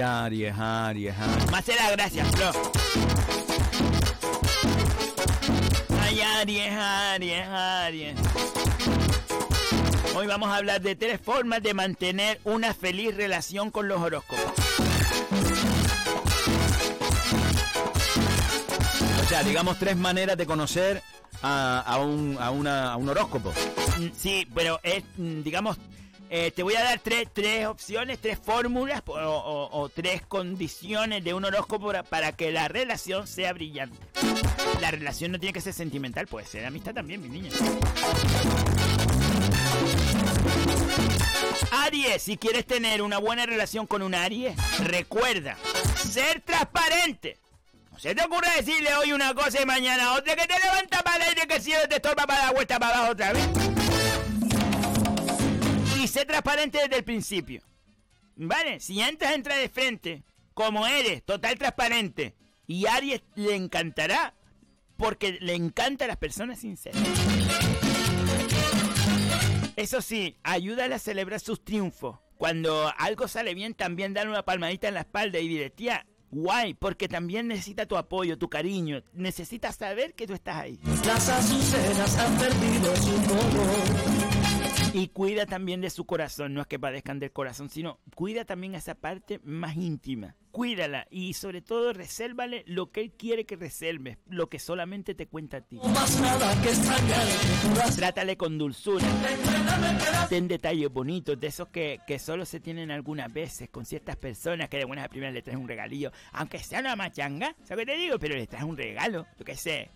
Aries, Aries, Aries. Más la gracia, Flo. Ay, Aries, Aries, Aries. Hoy vamos a hablar de tres formas de mantener una feliz relación con los horóscopos. O sea, digamos tres maneras de conocer a, a un, a, una- a un horóscopo. Sí, pero es, mm, digamos, eh, te voy a dar tres, tres opciones, tres fórmulas o, o- tres condiciones de un horóscopo para, que la relación sea brillante. La relación no tiene que ser sentimental, puede ser amistad también, mi niña. Aries, si quieres tener una buena relación con un Aries, recuerda, ser transparente. No se te ocurre decirle hoy una cosa y mañana otra que te levanta para el aire que si te estorba para dar vuelta para abajo otra vez. Y sé transparente desde el principio. ¿Vale? Si entras, entra de frente. Como eres, total transparente. Y a Aries le encantará. Porque le encantan las personas sinceras. Eso sí, ayúdale a celebrar sus triunfos. Cuando algo sale bien, también dale una palmadita en la espalda y dile, tía, guay, porque también necesita tu apoyo, tu cariño. Necesita saber que tú estás ahí. Las azucenas han perdido su. Y cuida también de su corazón, no es que padezcan del corazón, sino cuida también esa parte más íntima. Cuídala y sobre todo resérvale lo que él quiere que reserves, lo que solamente te cuenta a ti. Trátale con dulzura. Ten detalles bonitos, de esos que, que solo se tienen algunas veces con ciertas personas que de buenas a primeras le traes un regalillo. Aunque sea una machanga, ¿sabes qué te digo? Pero le traes un regalo, yo qué sé,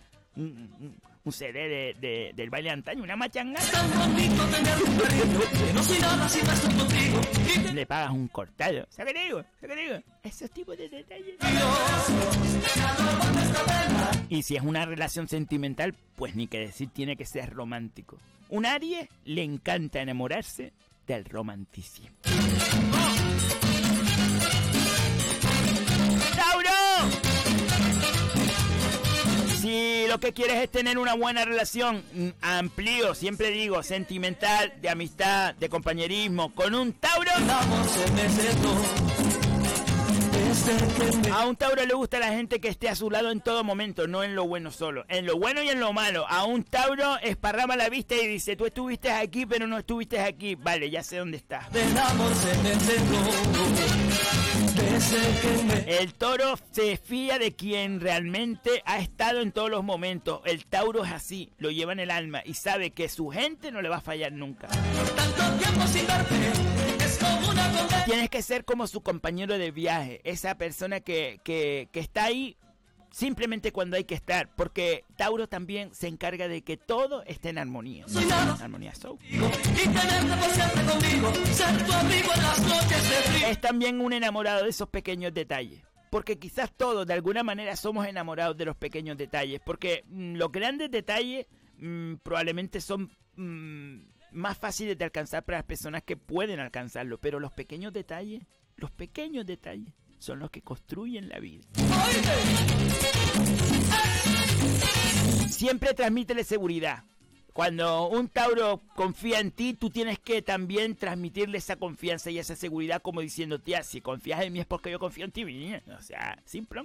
un, CD de, de- del baile de antaño, una machanga. Le pagas un cortado, ¿sabes qué te digo? ¿Sabes qué te digo? Esos tipos de detalles. Y si es una relación sentimental, pues ni que decir, tiene que ser romántico. Un Aries le encanta enamorarse del romanticismo. Lo que quieres es tener una buena relación, mm, amplio, siempre digo, sentimental, de amistad, de compañerismo, con un Tauro. A un Tauro le gusta la gente que esté a su lado en todo momento, no en lo bueno solo, en lo bueno y en lo malo. A un Tauro esparrama la vista y dice, tú estuviste aquí pero no estuviste aquí. Vale, ya sé dónde me El toro se fía de quien realmente ha estado en todos los momentos. El Tauro es así, lo lleva en el alma y sabe que su gente no le va a fallar nunca. tanto tiempo sin Tienes que ser como su compañero de viaje, esa persona que, que, que está ahí simplemente cuando hay que estar, porque Tauro también se encarga de que todo esté en armonía. Armonía Soul. Y tenerte por siempre conmigo, ser tu amigo en las noches de frío. Es también un enamorado de esos pequeños detalles. Porque quizás todos de alguna manera somos enamorados de los pequeños detalles. Porque mm, los grandes detalles mm, probablemente son mm, más fáciles de alcanzar para las personas que pueden alcanzarlo. Pero los pequeños detalles, los pequeños detalles son los que construyen la vida. Siempre transmítele seguridad. Cuando un Tauro confía en ti, tú tienes que también transmitirle esa confianza y esa seguridad como diciendo, tía, si confías en mí es porque yo confío en ti, niña. O sea, simple.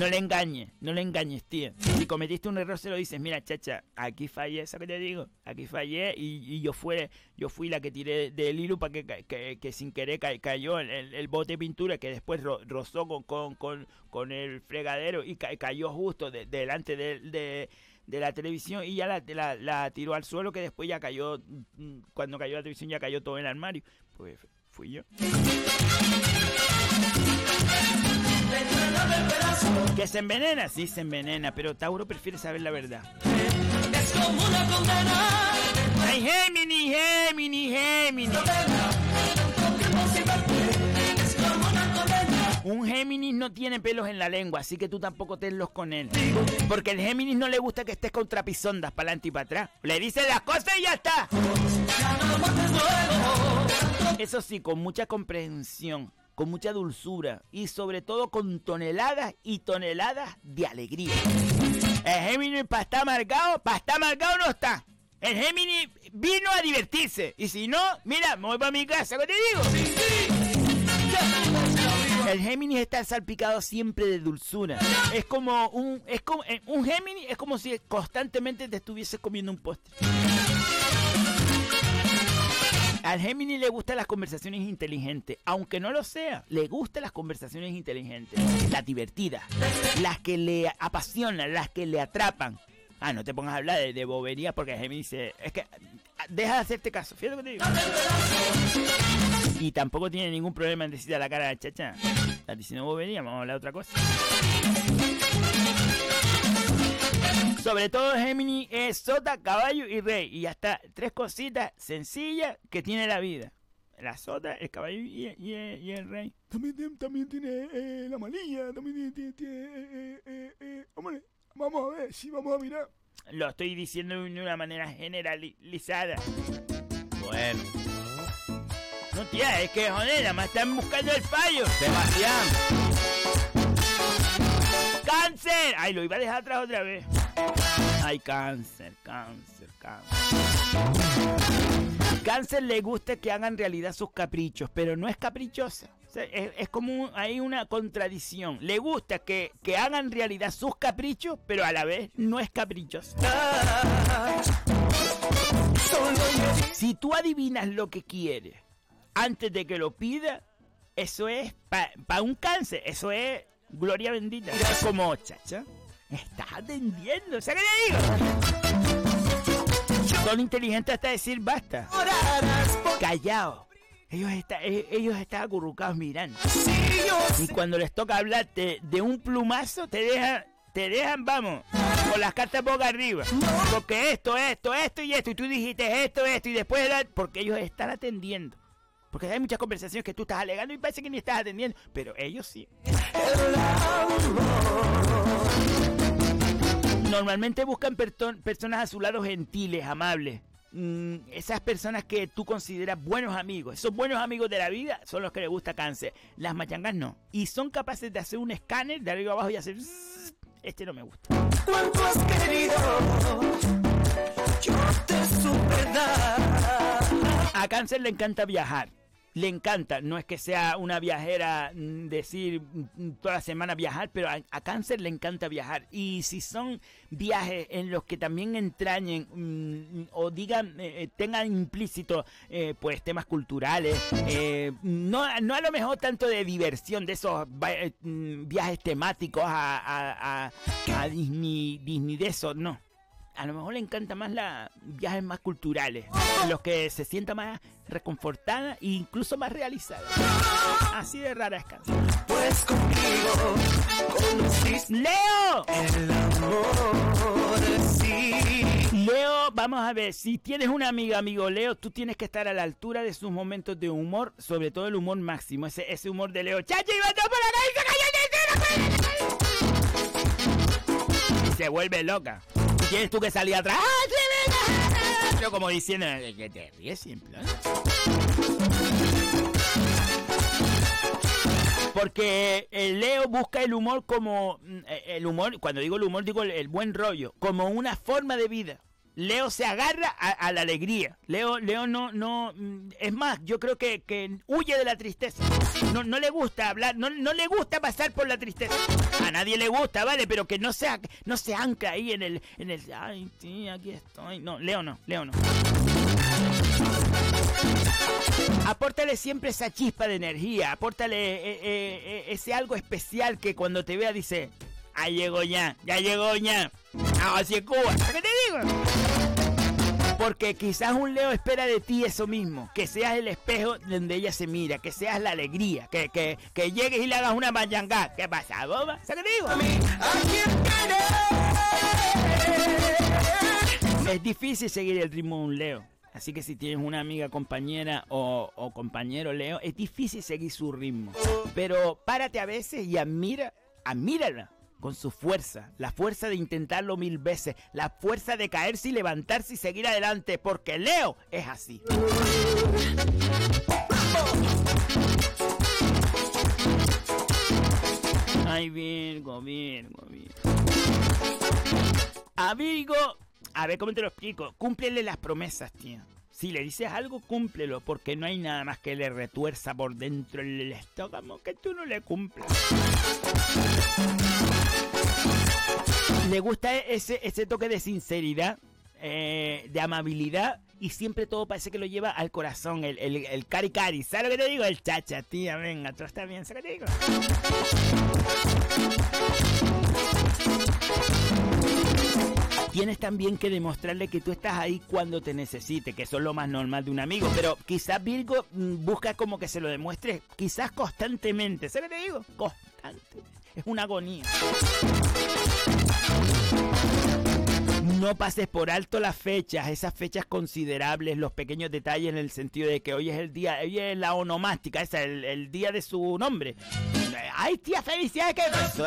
No le engañes, no le engañes, tío. Si cometiste un error, se lo dices, mira, chacha, aquí fallé, ¿sabes qué te digo? Aquí fallé y, y yo, fue, yo fui la que tiré del hilo para que, que, que sin querer ca- cayó el, el- bote de pintura que después ro- rozó con, con, con, con el fregadero y ca- cayó justo de- delante de, de- de la televisión y ya la, la, la tiró al suelo que después ya cayó, mm, cuando cayó la televisión ya cayó todo en el armario. Pues fui yo. ¿Que se envenena? Sí, se envenena, pero Tauro prefiere saber la verdad. Es como una condena. Condena. Un Géminis no tiene pelos en la lengua, así que tú tampoco tenlos con él. Porque el Géminis no le gusta que estés con trapisondas para adelante y para atrás. Le dice las cosas y ya está. Eso sí, con mucha comprensión, con mucha dulzura y sobre todo con toneladas y toneladas de alegría. El Géminis para estar amargado, para estar amargado no está. El Géminis vino a divertirse. Y si no, mira, me voy para mi casa, ¿qué te digo? El Géminis está salpicado siempre de dulzura. Es como un, es como, eh, un Géminis es como si constantemente te estuviese comiendo un postre. Al Géminis le gustan las conversaciones inteligentes, aunque no lo sea, le gustan las conversaciones inteligentes, las divertidas, las que le apasionan, las que le atrapan. Ah, no te pongas a hablar de, bobería porque Géminis se- es que ah, deja de hacerte caso, fíjate lo que te digo. Y tampoco tiene ningún problema en decirle a la cara de chacha. Estás diciendo bobería, vamos a hablar de otra cosa. Sobre todo Gemini es sota, caballo y rey. Y ya está. Tres cositas sencillas que tiene la vida. La sota, el caballo y, y- y el rey. También, tiene- también tiene eh, la manilla, también tiene... tiene, tiene, eh, eh, eh, hombre, vamos a ver, sí, vamos a mirar. Lo estoy diciendo de una manera generalizada. Bueno. No, tía, es que, joder, nada más están buscando el fallo. Sebastián. ¡Cáncer! Ay, lo iba a dejar atrás otra vez. Ay, cáncer, cáncer, cáncer. Cáncer le gusta que hagan realidad sus caprichos, pero no es caprichosa. Es, como hay una contradicción. Le gusta que, que hagan realidad sus caprichos, pero a la vez no es caprichosa. Si tú adivinas lo que quiere antes de que lo pida, eso es para un cáncer, eso es gloria bendita. Como, chacha, estás atendiendo, o sea, ¿qué te digo? Son inteligentes hasta decir basta. Callao. Ellos, está- eh, ellos están acurrucados mirando. Y cuando les toca hablarte de un plumazo, te dejan, te dejan, vamos, con las cartas boca arriba. Porque esto, esto, esto y esto. Y tú dijiste esto, esto. Y después, porque ellos están atendiendo. Porque hay muchas conversaciones que tú estás alegando y parece que ni estás atendiendo. Pero ellos sí. Normalmente buscan personas a su lado gentiles, amables. Mm, esas personas que tú consideras buenos amigos. Esos buenos amigos de la vida son los que les gusta cáncer. Las machangas no. Y son capaces de hacer un escáner de arriba abajo y hacer... "Zzzz, Este no me gusta. ¿Cuánto has querido? Yo te supe dar. A cáncer le encanta viajar. Le encanta, no es que sea una viajera, mm, decir mm, toda la semana viajar, pero a, cáncer le encanta viajar. Y si son viajes en los que también entrañen mm, o digan, eh, eh, tengan implícito eh, pues temas culturales, no, no a lo mejor tanto de diversión, de esos mm, viajes temáticos a, a Disney, Disney de eso, no. A lo mejor le encanta más la viajes más culturales, en los que se sienta más reconfortada e incluso más realizada. Así de rara es Cáncer. Pues contigo ¡Leo! el amor, sí. Leo, vamos a ver, si tienes una amiga, amigo Leo, tú tienes que estar a la altura de sus momentos de humor, sobre todo el humor máximo, ese, ese humor de Leo. ¡Chacho, iba por la! Y se vuelve loca. Tienes tú que salir atrás. Pero como diciendo, "Eh, que te ríes siempre. ¿no?". Porque el Leo busca el humor como mm, eh, el humor, cuando digo el humor digo el buen rollo, como una forma de vida. Leo se agarra a, la alegría. Leo, Leo no, no, mm, es más, yo creo que, que huye de la tristeza. No, no le gusta hablar, no, no le gusta pasar por la tristeza. A nadie le gusta, vale, pero que no se, ac- no se ancla ahí en el, en el, ay, sí, aquí estoy. No, Leo no, Leo no. Apórtale siempre esa chispa de energía, apórtale eh, eh, eh, ese algo especial que cuando te vea dice, ahí llegó ya, ya llegó ya, Ah, así es Cuba, ¿qué te digo? Porque quizás un Leo espera de ti eso mismo, que seas el espejo donde ella se mira, que seas la alegría, que, que, que llegues y le hagas una mayangá. ¿Qué pasa, boba? ¿Sabes qué te digo? Es difícil seguir el ritmo de un Leo. Así que si tienes una amiga, compañera o, o compañero Leo, es difícil seguir su ritmo. Pero párate a veces y admira, admírala con su fuerza. La fuerza de intentarlo mil veces. La fuerza de caerse y levantarse y seguir adelante. Porque Leo es así. Ay, Virgo, Virgo, Virgo. A Virgo, a ver cómo te lo explico. Cúmplele las promesas, tío. Si le dices algo, cúmplelo, porque no hay nada más que le retuerza por dentro el estómago que tú no le cumplas. Le gusta ese, ese toque de sinceridad, eh, de amabilidad y siempre todo parece que lo lleva al corazón, el, el, cari cari. ¿Sabes lo que te digo? El chacha, tía, venga, tú estás bien, ¿sabes lo que te digo? Tienes también que demostrarle que tú estás ahí cuando te necesite, que eso es lo más normal de un amigo. Pero quizás Virgo mm, busca como que se lo demuestre, quizás constantemente. ¿Sabes lo que te digo? Constante. Es una agonía. No pases por alto las fechas, esas fechas considerables, los pequeños detalles en el sentido de que hoy es el día, hoy es la onomástica, esa, el, el día de su nombre. Ay, tía, felicidades, que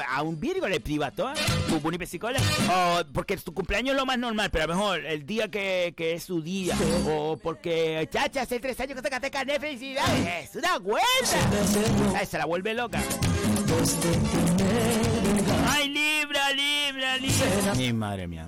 a un Virgo le priva toda, bubuni pesicola. O porque tu cumpleaños es lo más normal, pero a lo mejor el día que, que es su día, o porque chacha, hace tres años que sacaste carne, felicidades, es una vuelta. Ay, se la vuelve loca. Ay, Libra, Libra, Libra. Mi madre mía.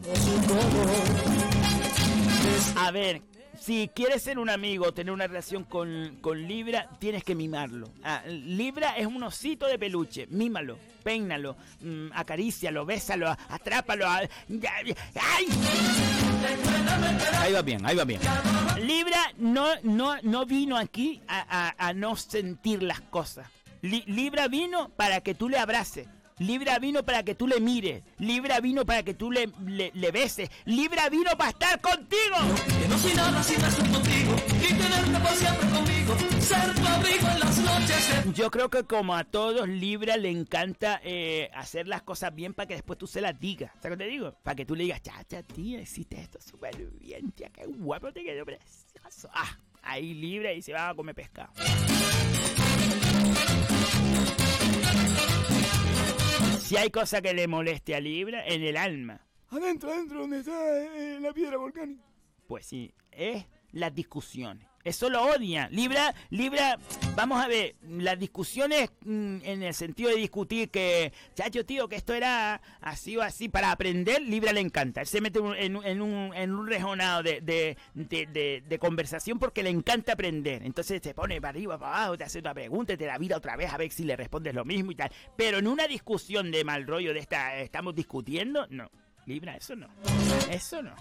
A ver, si quieres ser un amigo, tener una relación con, con Libra, tienes que mimarlo. Ah, Libra es un osito de peluche, mímalo, peínalo, mm, acarícialo, bésalo, atrápalo. a- ¡Ay! Ahí va bien, ahí va bien. Libra no, no, no vino aquí a, a- a no sentir las cosas. Li- Libra vino para que tú le abraces. Libra vino para que tú le mires. Libra vino para que tú le, le, le beses. Libra vino para estar contigo. Que no soy nada sin estar contigo y tenerte por siempre conmigo. Ser tu abrigo en las noches de Yo creo que como a todos Libra le encanta eh, hacer las cosas bien para que después tú se las digas. ¿Sabes lo que te digo? Para que tú le digas, chacha, tía, hiciste esto súper bien, tía, qué guapo te quedó precioso. Ah, ahí Libra y se va a comer pescado. Si hay cosa que le moleste a Libra, en el alma, Adentro, adentro, donde está eh, la piedra volcánica. pues sí, es las discusiones. Eso lo odia. Libra, Libra, vamos a ver, las discusiones mm, en el sentido de discutir que, chacho, tío, que esto era así o así, para aprender, Libra le encanta. Él se mete en, un- en un, en un rejonado de, de, de- de- conversación porque le encanta aprender. Entonces te pone para arriba, para abajo, te hace una pregunta, y te la vira otra vez a ver si le respondes lo mismo y tal. Pero en una discusión de mal rollo de esta, estamos discutiendo, no. Libra, eso no. Eso no.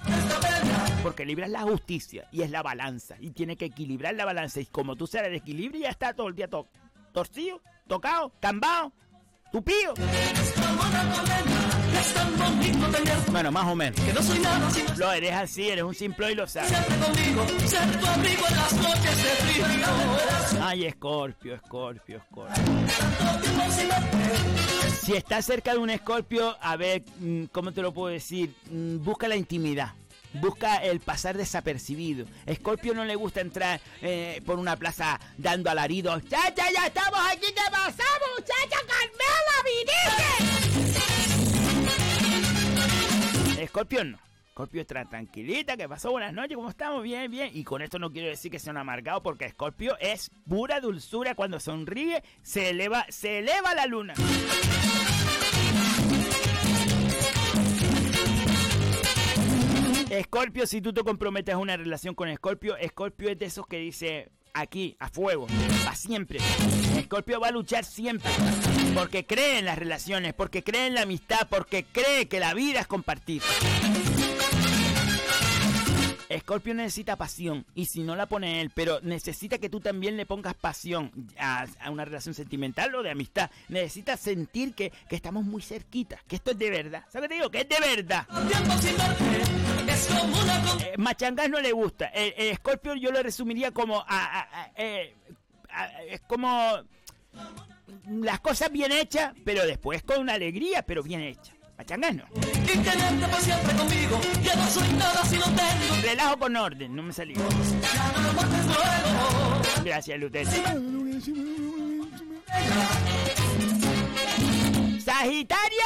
Porque Libra es la justicia y es la balanza. Y tiene que equilibrar la balanza. Y como tú seas de equilibrio, ya está todo el día to torcido, tocado, cambado, tupido. Bueno, más o menos. que no Lo eres así, eres un simple y lo sabes. conmigo. En las noches de frío. Ay, Escorpio, Escorpio, Escorpio. Si estás cerca de un Escorpio, a ver, mm, ¿cómo te lo puedo decir? Mm, Busca la intimidad. Busca el pasar desapercibido. Escorpio no le gusta entrar eh, por una plaza dando alaridos. ¡Chacha, ya estamos aquí! ¿Qué pasa, muchacha Carmela, viniste! Escorpio no. Escorpio está tranquilita, ¿qué pasó? Buenas noches, ¿cómo estamos? Bien, bien. Y con esto no quiero decir que sea un amargado, porque Escorpio es pura dulzura. Cuando sonríe, se eleva, se eleva la luna. Escorpio, si tú te comprometes a una relación con Escorpio, Escorpio es de esos que dice aquí, a fuego, para siempre. Escorpio va a luchar siempre, porque cree en las relaciones, porque cree en la amistad, porque cree que la vida es compartir. Escorpio necesita pasión y si no la pone él, pero necesita que tú también le pongas pasión a, una relación sentimental o de amistad. Necesita sentir que, que estamos muy cerquita, que esto es de verdad. ¿Sabes qué te digo? Que es de verdad. Eh, Machangas no le gusta. El, el Scorpio yo lo resumiría como eh, a- es como las cosas bien hechas, pero después con una alegría, pero bien hecha. Machangas no. y tenerte por siempre conmigo. Ya no soy nada si no tengo. Relajo con orden, no me luego. Gracias, Lutete. ¡Sagitario!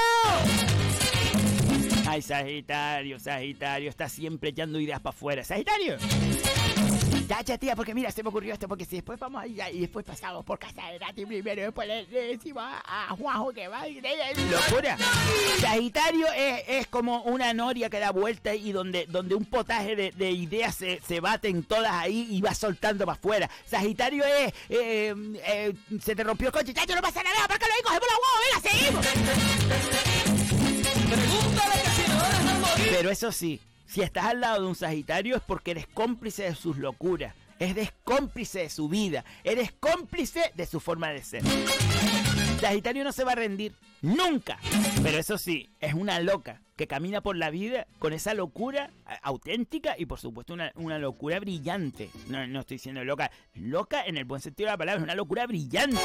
Ay, Sagitario, Sagitario, está siempre echando ideas para afuera. ¡Sagitario! Ya, ya, tía, porque mira, se me ocurrió esto, porque si después vamos allá y después pasamos por casa de Nati primero, después le, le decimos a, Juanjo que va y locura. Sagitario es, es como una noria que da vuelta y donde, donde un potaje de, de ideas se, se baten todas ahí y va soltando para afuera. Sagitario es, eh, eh, se te rompió el coche, chacho, no pasa nada, ¿para qué lo ahí? Cogemos la huevo, venga, seguimos. Pero eso sí, si estás al lado de un Sagitario es porque eres cómplice de sus locuras. Eres cómplice de su vida. Eres cómplice de su forma de ser. Sagitario no se va a rendir. Nunca. Pero eso sí, es una loca que camina por la vida con esa locura auténtica y por supuesto una, una locura brillante. No, no estoy diciendo loca. Loca en el buen sentido de la palabra. Es una locura brillante.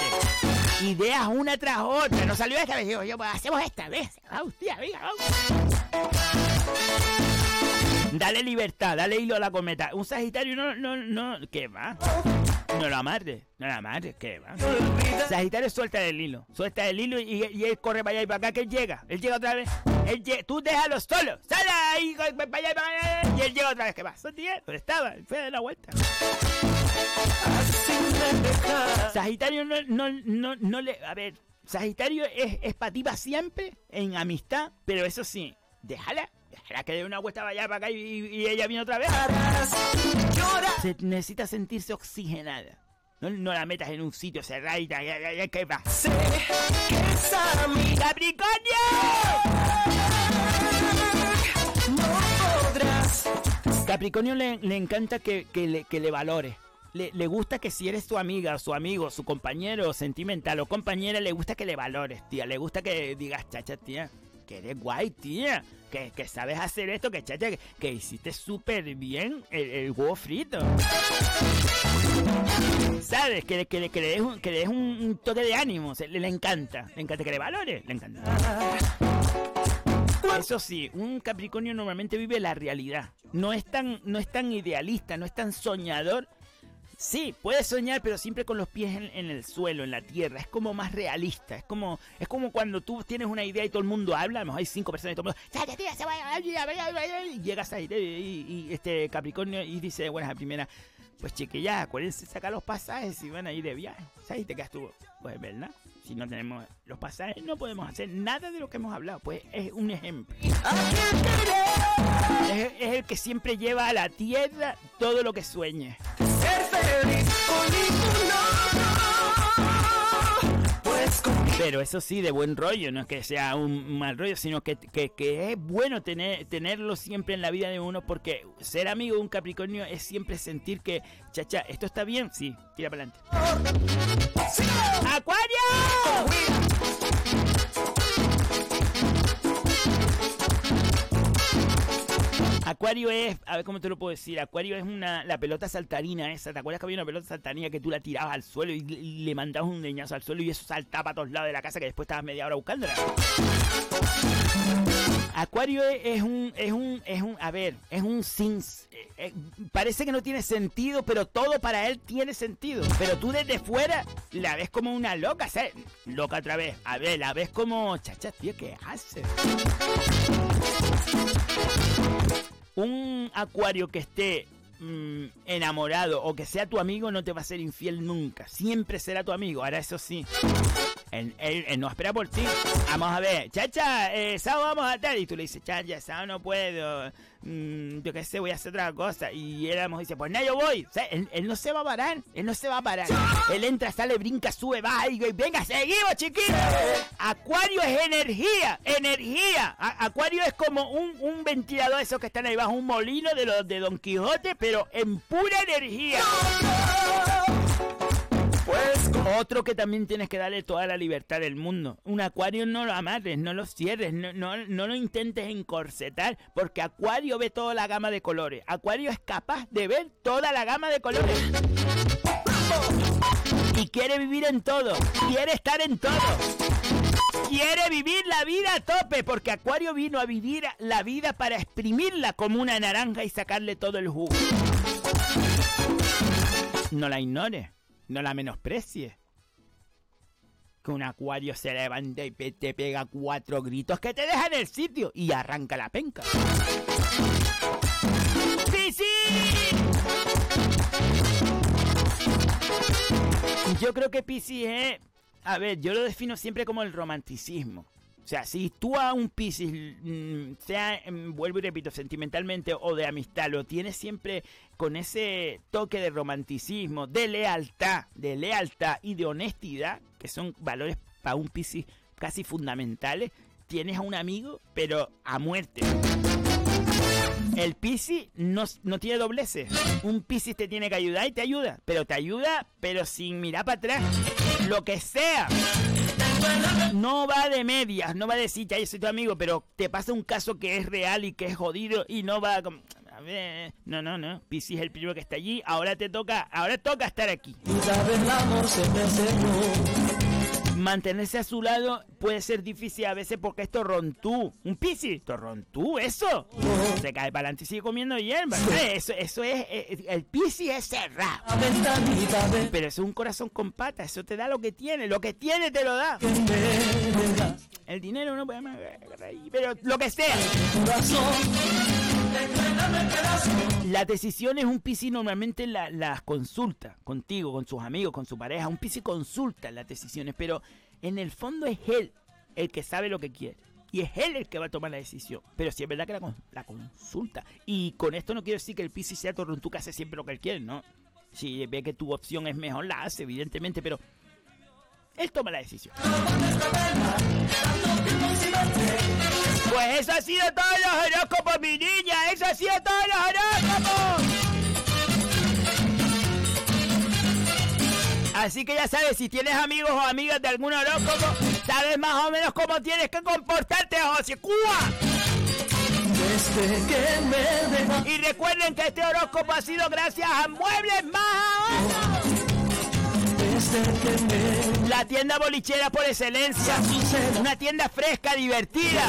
Ideas una tras otra. No salió esta vez. Yo, pues, hacemos esta vez. Vamos, tía, vamos. Dale libertad, dale hilo a la cometa. Un Sagitario no, no, no, ¿qué va? No lo amarre, no lo amarre, ¿qué va? Sagitario suelta el hilo, suelta el hilo y, y él corre para allá y para acá, que él llega, él llega otra vez. Él lle- tú déjalo solo, sale ahí, para allá y para allá, y él llega otra vez, ¿qué pasa, tío? ¿Dónde estaba? Fue dar la vuelta. Sagitario no, no, no, no le, a ver, Sagitario es, es para siempre, en amistad, pero eso sí, déjala, déjala que dé una vuelta allá, para acá y, ella viene otra vez. Se necesita sentirse oxigenada. No, no la metas en un sitio cerrado y tal, ya, ya, ya, ¿qué va? ¡Capricornio! Capricornio le, le encanta que, que le, que le valore. Le, le gusta que si eres su amiga, su amigo, su compañero sentimental o compañera, le gusta que le valores, tía. Le gusta que digas, chacha, tía, que eres guay, tía. Que, que sabes hacer esto, que chacha, que, que hiciste súper bien el, el huevo frito. ¿Sabes? Que, que, que le des, un, que le des un, un toque de ánimo. se- le, le encanta. Le encanta que le valore. Le encanta. Eso sí, un Capricornio normalmente vive la realidad. No es tan, no es tan idealista, no es tan soñador. Sí, puede soñar, pero siempre con los pies en, el suelo, en la tierra. Es como más realista. Es como, es como cuando tú tienes una idea y todo el mundo habla. A lo mejor hay cinco personas y todo el mundo. Y llegas ahí y, y- y este Capricornio y dice, bueno, a primera, pues cheque ya, acuérdense sacar los pasajes y van a ir de viaje. Y te quedas tú, pues verdad. Si no tenemos los pasajes, no podemos hacer nada de lo que hemos hablado. Pues es un ejemplo. Es, es el que siempre lleva a la tierra todo lo que sueñe. Pero eso sí, de buen rollo, no es que sea un mal rollo, sino que, que- es bueno tener, tenerlo siempre en la vida de uno porque ser amigo de un Capricornio es siempre sentir que, chacha, ¿esto está bien? Sí, tira para adelante. ¡Acuario! Acuario es, a ver cómo te lo puedo decir, Acuario es una, la pelota saltarina esa, ¿te acuerdas que había una pelota saltarina que tú la tirabas al suelo y, le- mandabas un leñazo al suelo y eso saltaba a todos lados de la casa que después estabas media hora buscándola? Acuario es, es un, es un, es un, a ver, es un sin, eh, eh, parece que no tiene sentido, pero todo para él tiene sentido. Pero tú desde fuera la ves como una loca, ¿sabes? Loca otra vez. A ver, la ves como, chacha, tío, ¿qué haces? Un acuario que esté mm, enamorado o que sea tu amigo no te va a ser infiel nunca. Siempre será tu amigo. Ahora eso sí. Él, no espera por ti. Vamos a ver. Chacha, eh, sábado vamos a tal. Y tú le dices, chacha, sábado no puedo. Mm, yo qué sé, voy a hacer otra cosa. Y mejor dice, pues nada, yo voy. O sea, él, no se va a parar. Él no se va a parar. Él entra, sale, brinca, sube, baja y venga, seguimos, chiquitos. Acuario es energía, energía. Acuario es como un, un ventilador esos que están ahí bajo un molino de los de Don Quijote, pero en pura energía. Otro que también tienes que darle toda la libertad del mundo. Un acuario no lo amarres, no lo cierres, no, no, no lo intentes encorsetar, porque acuario ve toda la gama de colores. Acuario es capaz de ver toda la gama de colores. Y quiere vivir en todo, quiere estar en todo. Quiere vivir la vida a tope, porque Acuario vino a vivir la vida para exprimirla como una naranja y sacarle todo el jugo. No la ignores, no la menosprecies. que un acuario se levanta y te pega cuatro gritos que te deja en el sitio y arranca la penca. ¡Piscis! Yo creo que Piscis es... A ver, yo lo defino siempre como el romanticismo. O sea, si tú a un Piscis, mm, sea, mm, vuelvo y repito, sentimentalmente o de amistad, lo tienes siempre con ese toque de romanticismo, de lealtad, de lealtad y de honestidad, que son valores para un Piscis casi fundamentales, tienes a un amigo, pero a muerte. El Piscis no, no tiene dobleces. Un Piscis te tiene que ayudar y te ayuda. Pero te ayuda, pero sin mirar para atrás. Lo que sea. No va de medias, no va a decir, ya yo soy tu amigo, pero te pasa un caso que es real y que es jodido y no va como... A ver, no, no, no. Piscis es el primero que está allí. Ahora te toca, ahora toca estar aquí. Mantenerse a su lado puede ser difícil a veces porque es torrontú. Un piscis, torrontú, eso. Se cae para adelante y sigue comiendo hierba. Eh, Eso, eso es, eh, el piscis es cerrado. Pero eso es un corazón con patas, eso te da lo que tiene, lo que tiene te lo da. El dinero no puede más, pero lo que sea. Las decisiones un piscis normalmente la- las consulta contigo, con sus amigos, con su pareja. Un piscis consulta las decisiones, pero en el fondo es él el que sabe lo que quiere. Y es él el que va a tomar la decisión. Pero sí es verdad que la, la consulta. Y con esto no quiero decir que el piscis sea torrontú que hace siempre lo que él quiere, ¿no? Si ve que tu opción es mejor, la hace, evidentemente, pero él toma la decisión. Pues eso ha sido todos los horóscopos, mi niña. Ha sido todos los horóscopos. Así que ya sabes, si tienes amigos o amigas de algún horóscopo, sabes más o menos cómo tienes que comportarte, José Cuba. Y recuerden que este horóscopo ha sido gracias a Muebles Más La tienda bolichera por excelencia. Una tienda fresca, divertida.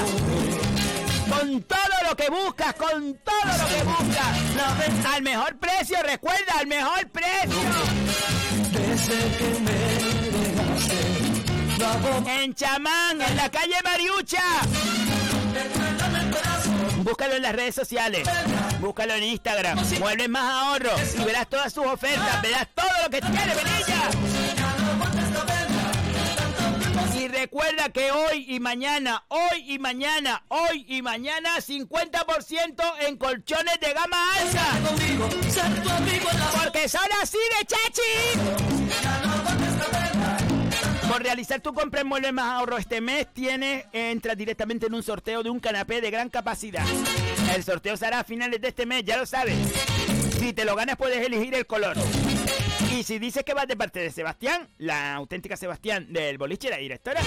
Con todo lo que buscas, con todo lo que buscas. Al mejor precio, recuerda, al mejor precio. En Chamán, en la calle Mariucha. Búscalo en las redes sociales. Búscalo en Instagram. Muebles más ahorro. Y verás todas sus ofertas. Verás todo lo que tiene, Benilla. Recuerda que hoy y mañana, hoy y mañana, hoy y mañana, 50% en colchones de gama alta. Porque son así de chachi. Por realizar tu compra en Muebles Más Ahorro este mes, tienes, entras directamente en un sorteo de un canapé de gran capacidad. El sorteo será a finales de este mes, ya lo sabes. Si te lo ganas, puedes elegir el color. Y si dices que vas de parte de Sebastián, la auténtica Sebastián del boliche, la directora.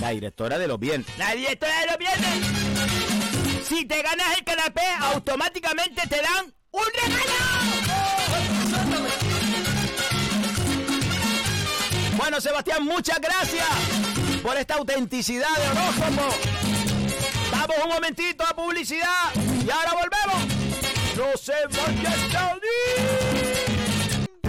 La directora de los bien. La directora de los viernes. Si te ganas el canapé, automáticamente te dan un regalo. Bueno, Sebastián, muchas gracias por esta autenticidad de horóscopo. Vamos un momentito a publicidad y ahora volvemos. No se vayan nadie.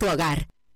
tu hogar.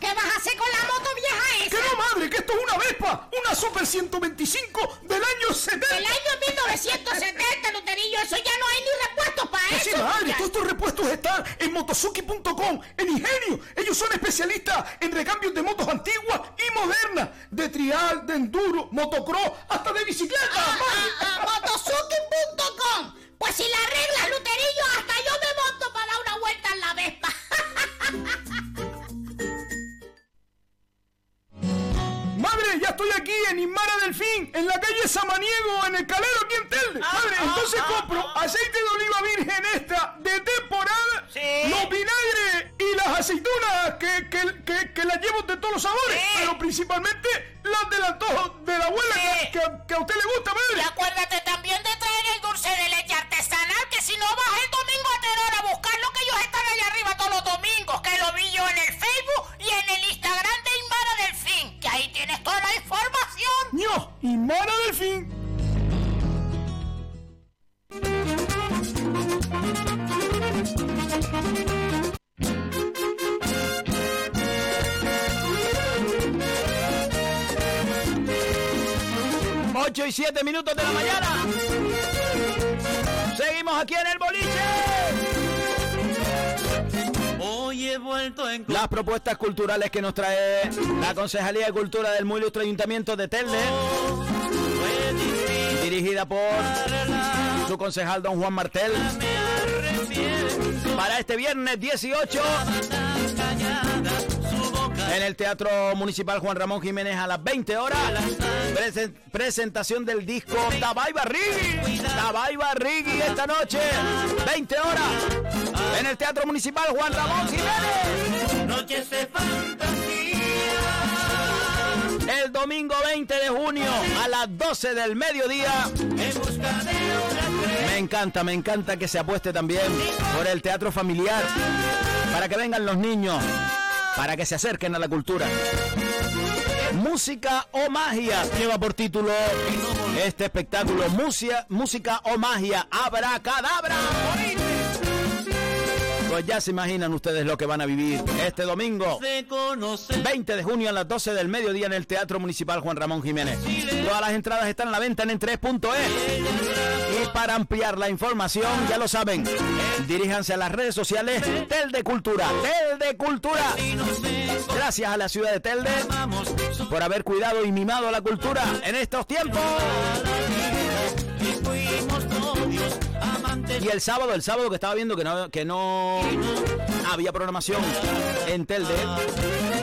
¿Qué vas a hacer con la moto vieja esa? ¡Que no, madre! ¡Que esto es una Vespa! ¡Una Super 125 del año 70! ¡Del año 1970, Eleuterillo! ¡Eso ya no hay ni repuestos para eso! sí, madre! Todos estos repuestos están en motosuki.com, en Ingenio. Ellos son especialistas en recambios de motos antiguas y modernas. De trial, de enduro, motocross, hasta de bicicleta. Ah, ah, ah, Motosuki.com. Pues si la arreglas, Luterillo, hasta yo me monto para dar una vuelta en la Vespa. Madre, ya estoy aquí en Inmara Delfín, en la calle Samaniego, en el Calero, aquí en Telde. Madre, entonces compro aceite de oliva virgen extra de temporada, los vinagres y las aceitunas que, que, que, que las llevo de todos los sabores, pero principalmente las del antojo de la abuela que, que, que a usted le gusta, madre. Y acuérdate también de traer el dulce de leche artesanal, que si no vas el domingo a Terora a buscarlo, que ellos están allá arriba todos los domingos, que lo vi yo en el Facebook y en el Instagram de Delfín, que ahí tienes toda la información. ¡No! Inmara Delfín. Ocho y 7 minutos de la mañana. Seguimos aquí en el Las propuestas culturales que nos trae la Concejalía de Cultura del muy ilustre Ayuntamiento de Telde. Dirigida por su concejal don Juan Martel. Para este viernes 18 en el Teatro Municipal Juan Ramón Jiménez a las 20 horas. Presen- presentación del disco Tabay Barrigui. Tabay Barrigui esta noche, 20 horas. En el Teatro Municipal Juan Ramón Jiménez. noches de fantasía. El domingo 20 de junio a las 12 del mediodía. En busca de una Me encanta, me encanta que se apueste también por el teatro familiar. Para que vengan los niños. Para que se acerquen a la cultura. Música o magia lleva por título este espectáculo. Música, música o magia. Abracadabra. Pues ya se imaginan ustedes lo que van a vivir este domingo. 20 de junio a las 12 del mediodía en el Teatro Municipal Juan Ramón Jiménez. Todas las entradas están a la venta en en3.es. Y para ampliar la información, ya lo saben, diríjanse a las redes sociales Tel de Cultura. Tel de Cultura. Gracias a la ciudad de Telde por haber cuidado y mimado la cultura en estos tiempos. Y el sábado, el sábado que estaba viendo que no, que no había programación en Telde,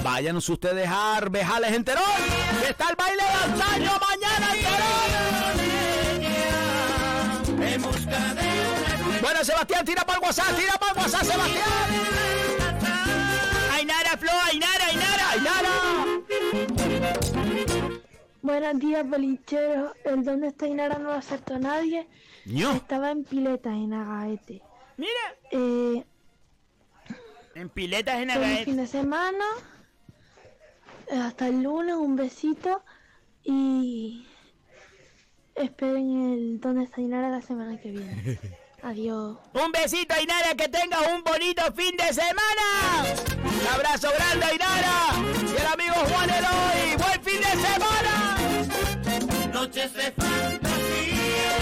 vayan ustedes a Arbejales en Terón, que está el baile de antaño mañana en Terón. Bueno, Sebastián, tira para el WhatsApp, tira para el WhatsApp, Sebastián. Ainara, Flo, Ainara, Ainara, Ainara. Buenos días, bolicheros. El donde está Inara no lo aceptó nadie. Ño. Estaba en pileta en Agaete. Mira. Eh, En piletas en Agaete. fin de semana. Hasta el lunes, un besito. Y esperen el Dónde está Inara la semana que viene. Adiós. Un besito, Ainara, que tengas un bonito fin de semana. Un abrazo grande, Ainara. Y el amigo Juan Eloy. ¡Buen fin de semana! Noches de fantasía.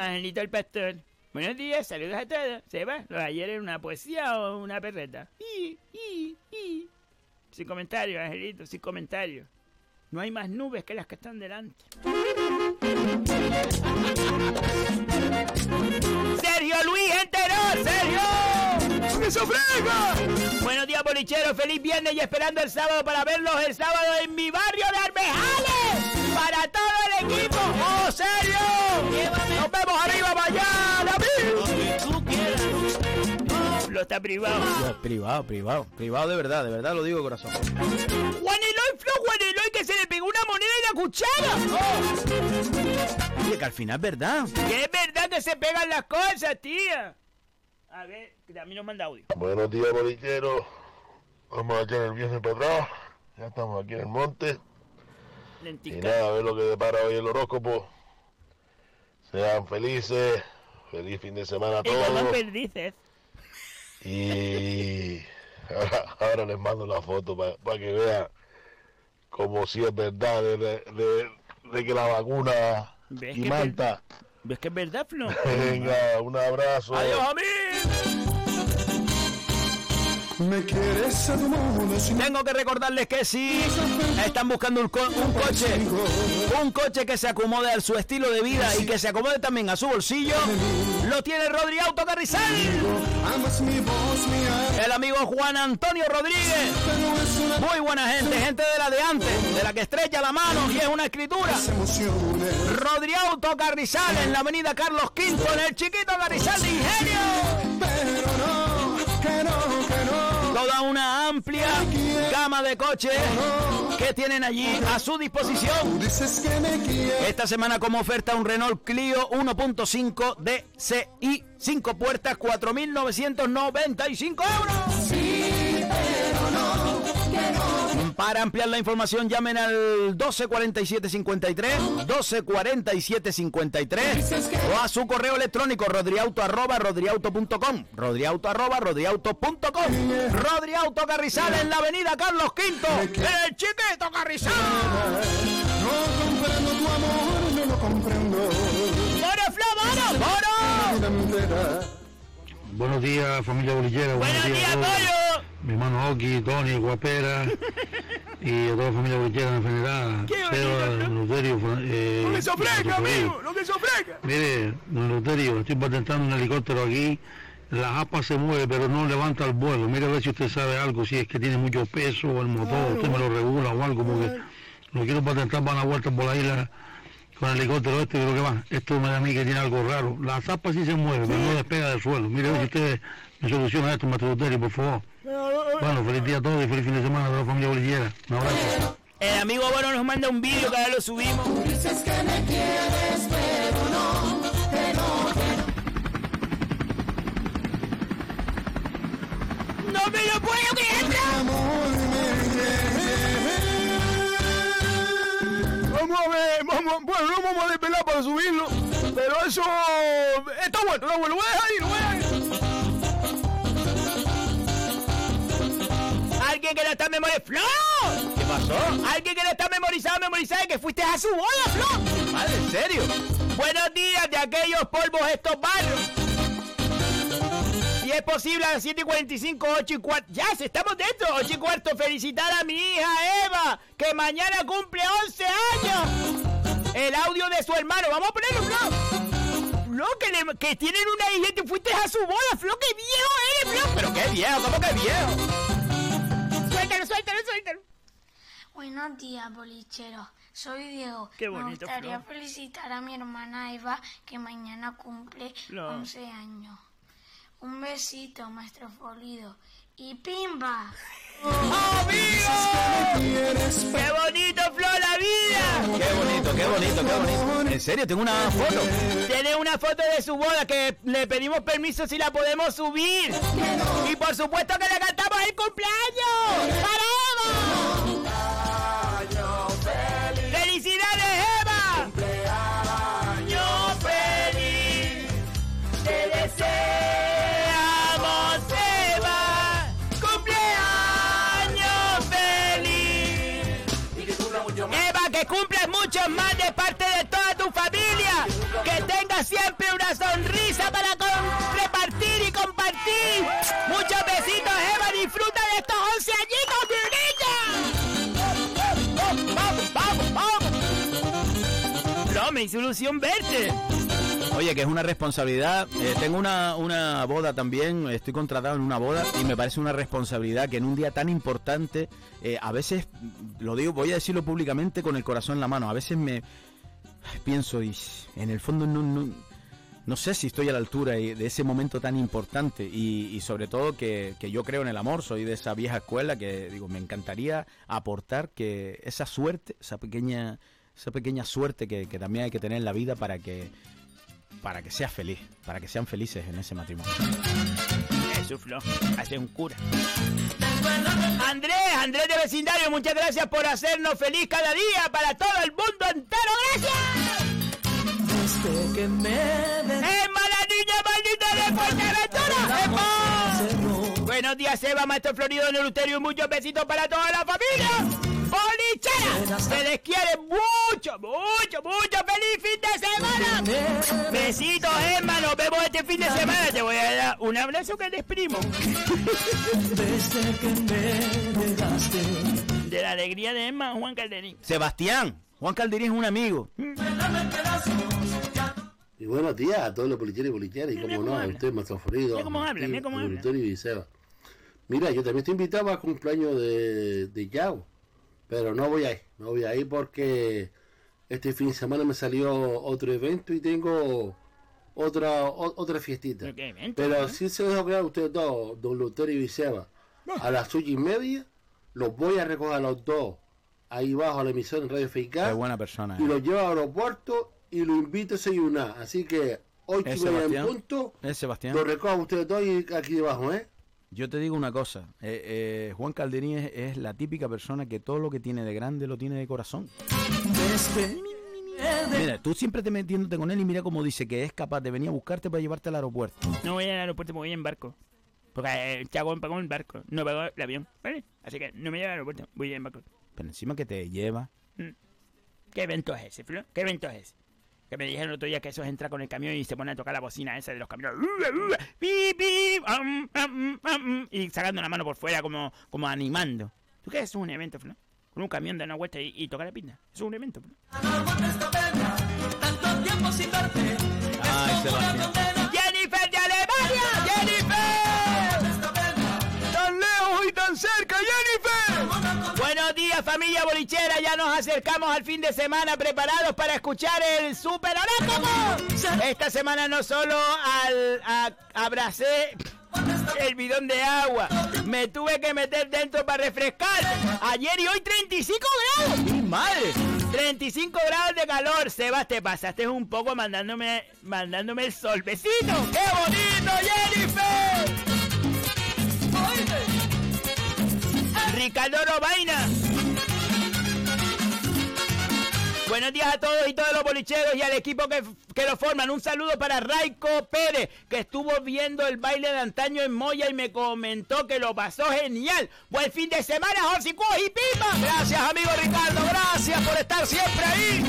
Angelito el pastor. Buenos días, saludos a todos. ¿Se va? ¿Lo de ayer era una poesía o una perreta? Y, y, y. Sin comentario, Angelito, sin comentario. No hay más nubes que las que están delante. Sergio Luis Entero, Sergio. ¡Que se ofrega! Buenos días, bolicheros. Feliz viernes y esperando el sábado para verlos el sábado en mi barrio de Armejales. Para todo el equipo. ¡Oh, Sergio! Nos vemos arriba mañana. Está privado. Privado, privado, privado de verdad, de verdad lo digo de corazón. Juan Eloy, Flo, Juan Eloy, que se le pegó una moneda y la cuchara. Oye, que al final es verdad. Que es verdad que se pegan las cosas, tía. A ver, que a mí nos manda audio. Buenos días, bolicheros. Vamos a echar el viernes para atrás. Ya estamos aquí en el monte. Y Lentica. nada, a ver lo que depara hoy el horóscopo. Sean felices. Feliz fin de semana a Y como todos. perdices. Y ahora, ahora les mando la foto para que vean como si es verdad de, de- que la vacuna ¿Ves y que manta. ¿Ves que es verdad, Flo? Venga, un abrazo. Adiós, a Me quieres Tengo que recordarles que si están buscando un, co- un coche, un coche que se acomode a su estilo de vida y que se acomode también a su bolsillo, lo tiene Rodri Auto Carrizal. El amigo Juan Antonio Rodríguez. Muy buena gente, gente de la de antes, de la que estrecha la mano y es una escritura. Rodri Auto Carrizal en la avenida Carlos V, en el chiquito Carrizal de Ingenio. Toda una amplia gama de coches que tienen allí a su disposición. Esta semana como oferta un Renault Clio 1.5 DCI 5 puertas 4.995 euros. Para ampliar la información llamen al 124753 124753 o a su correo electrónico rodriauto arroba rodriauto.com rodriauto arroba rodriauto.com Rodriauto Carrizal en la avenida Carlos V el chiquito Carrizal comprendo tu amor, no lo comprendo. ¡Moro, Flo, moro! Buenos días, familia bolillera. Buenos, días, a todos. Mi hermano Oki, Tony, Guapera y a toda la familia bolillera en general. Seba, Luterio, eh, Lo que se ofrezca, amigo, lo que se ofrezca. Mire, don Luterio, estoy patentando un helicóptero aquí. La japa se mueve, pero no levanta el vuelo. Mire a ver si usted sabe algo, si es que tiene mucho peso o el motor, usted me lo regula o algo, porque lo quiero patentar para una vuelta por la isla con el helicóptero este, creo que va. Esto me da a mí que tiene algo raro. La zapa sí se mueve, pero no despega del suelo. Mire a ver si usted me soluciona esto, maestro Luterio, por favor. Bueno, feliz día a todos y feliz fin de semana a toda la familia bolillera. Un abrazo. El amigo bueno nos manda un vídeo que ahora lo subimos. Dices que me quieres, pero no, que no, ¡No me lo puedo creer! Vamos a ver, vamos, bueno, no vamos a desvelar para subirlo, pero eso está bueno, está bueno, lo voy a dejar ahí, lo voy a dejar ahí. Alguien que no está memorizado. ¡Flo! ¿Qué pasó? Alguien que no está memorizado, memorizado, que fuiste a su boda, Flo. Madre, ¿en serio? Buenos días de aquellos polvos estos barrios. Si es posible a las 7 y 45, 8 y cuarto. Ya, si estamos dentro, 8 y cuarto. Felicitar a mi hija Eva, que mañana cumple 11 años. El audio de su hermano. Vamos a ponerlo, Flo. Flo, que, le- que tienen una hija y te fuiste a su boda, Flo. ¡Qué viejo eres, Flo! Pero qué viejo, ¿cómo que viejo? Suéltalo, suéltalo, suéltalo. Buenos días, bolicheros. Soy Diego. Qué Me bonito, gustaría Flor. felicitar a mi hermana Eva, que mañana cumple Flor. 11 años. Un besito, maestro Folido. Y pimba. ¡Qué bonito, Flo, la vida! Qué bonito, qué bonito, qué bonito. En serio, tengo una foto. Tiene una foto de su boda que le pedimos permiso si la podemos subir. Y por supuesto que le cantamos el cumpleaños. Siempre una sonrisa para con- repartir y compartir. Muchos besitos, Eva. Disfruta de estos 11 añitos, mi niña. ¡Vamos, vamos, vamos! No, me hizo ilusión verte. Oye, que es una responsabilidad. Eh, tengo una, una boda también, estoy contratado en una boda y me parece una responsabilidad que en un día tan importante, eh, a veces, lo digo, voy a decirlo públicamente con el corazón en la mano, a veces me pienso y en el fondo no, no, no sé si estoy a la altura de ese momento tan importante y, y sobre todo que, que yo creo en el amor, soy de esa vieja escuela que digo, me encantaría aportar que esa suerte, esa pequeña, esa pequeña suerte que, que también hay que tener en la vida para que para que seas feliz, para que sean felices en ese matrimonio. Flo, hace un cura. Andrés, Andrés de vecindario, muchas gracias por hacernos feliz cada día para todo el mundo entero. ¡Gracias! ¡Emma, la niña maldita de Fuerteventura! ¡Emma! Buenos días, Eva, maestro Florido, Neluterio, y muchos besitos para toda la familia. ¡Bolichera! Se les quiere mucho, mucho, mucho. ¡Feliz fin de semana! Besitos, Emma, nos vemos este fin de semana. Te voy a dar un abrazo que te exprimo. De la alegría de Emma, Juan Calderín. Sebastián, Juan Calderín es un amigo. Y buenos días a todos los policheros y policheras, y como no, a usted, Maestro Florido, Mira cómo habla, mira cómo habla. Mira, yo también estoy invitado al cumpleaños de, de Yao, pero no voy a ir, no voy a ir porque este fin de semana me salió otro evento y tengo otra o- otra fiestita. ¿Qué evento, Pero eh? sí se lo dejo claro a ustedes dos, don Luterio y Seba. A las ocho y media los voy a recoger a los dos ahí bajo a la emisión en Radio Qué buena persona. y eh. lo llevo al aeropuerto y lo invito a desayunar. Así que hoy Es que vayan en punto, Es Sebastián. lo recojo a ustedes dos y aquí debajo, ¿eh? Yo te digo una cosa, eh, eh, Juan Calderín es, es la típica persona que todo lo que tiene de grande lo tiene de corazón. Mira, tú siempre te metiéndote con él y mira cómo dice que es capaz de venir a buscarte para llevarte al aeropuerto. No voy al aeropuerto, me voy en barco. Porque el chagón pagó el barco, no pagó el avión, ¿vale? Así que no me lleva al aeropuerto, voy en barco. Pero encima que te lleva. Mm. ¿Qué evento es ese, Flo? ¿Qué evento es ese? Que me dijeron el otro día que eso es entrar con el camión y se pone a tocar la bocina esa de los camiones. Y sacando la mano por fuera como, como animando. ¿Tú qué es un evento, Flo? Con un camión de una vuelta y, y tocar la pinta. Eso es un evento, Flo. Tanto tiempo sin verte. Ay, Sebastián. ¡Jennifer de Alemania! ¡Jennifer! Ya nos acercamos al fin de semana preparados para escuchar el Super. Esta semana no solo al, abracé el bidón de agua, me tuve que meter dentro para refrescar. Ayer y hoy 35 grados. ¡Mi madre! 35 grados de calor. Sebas, te pasaste un poco mandándome, mandándome el sol. ¡Besito! ¡Qué bonito, Jennifer! Ricardo Robaina. Buenos días a todos y todos los bolicheros y al equipo que, que lo forman. Un saludo para Raico Pérez, que estuvo viendo el baile de antaño en Moya y me comentó que lo pasó genial. Buen fin de semana, Josicúos y Pipa. Gracias, amigo Ricardo. Gracias por estar siempre ahí.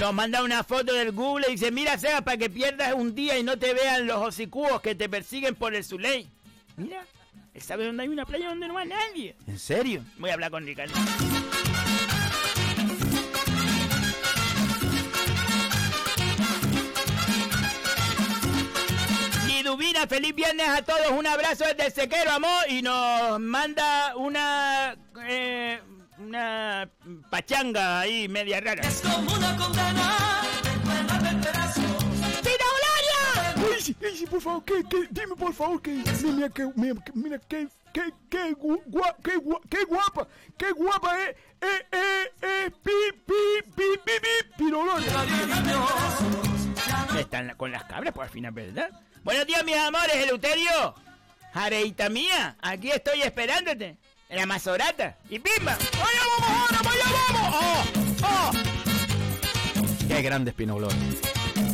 Nos manda una foto del Google y dice, mira, Seba, para que pierdas un día y no te vean los hocicúos que te persiguen por el Zuley. Mira, él sabe dónde hay una playa donde no va nadie. ¿En serio? Voy a hablar con Ricardo. Liduvina, feliz viernes a todos. Un abrazo desde sequero, amor. Y nos manda una. eh, una pachanga ahí, media rara. Es como una condena. Ay, sí, por favor, que, que, dime por favor que mira que mira, que- mira que que que gu- gua- que gua- que guapa, qué guapa es eh eh eh pi pi pi pi pi. Están con las cabras por al final, ¿verdad? Buenos días, mis amores, Eleuterio. Jareita mía, aquí estoy esperándote. La mazorata. Y pimba. ¡Allá vamos ahora! ¡Allá vamos! ¡Oh! ¡Oh! Qué grande es Pino Gloria.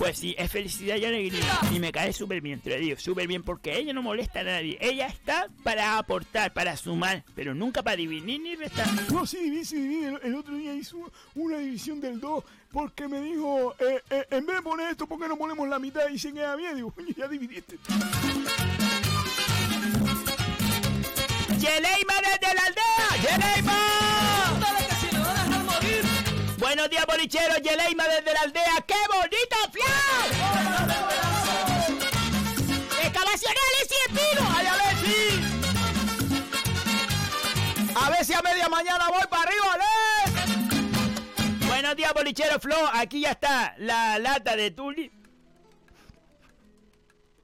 Pues sí, es felicidad y alegría. Y me cae súper bien, te lo digo, súper bien, porque ella no molesta a nadie. Ella está para aportar, para sumar, pero nunca para dividir ni restar. No, sí, divide, sí, divide. El, el otro día hizo una división del 2 porque me dijo, eh, eh, en vez de poner esto, ¿por qué no ponemos la mitad y se queda bien? Digo, coño, ya dividiste. ¡Yeleima desde la aldea! ¡Yeleima! Buenos días, bolicheros. Yeleima desde la aldea. ¡Qué bonito mañana voy para arriba, Ale. Buenos días, bolichero Flo. Aquí ya está la lata de Tuli.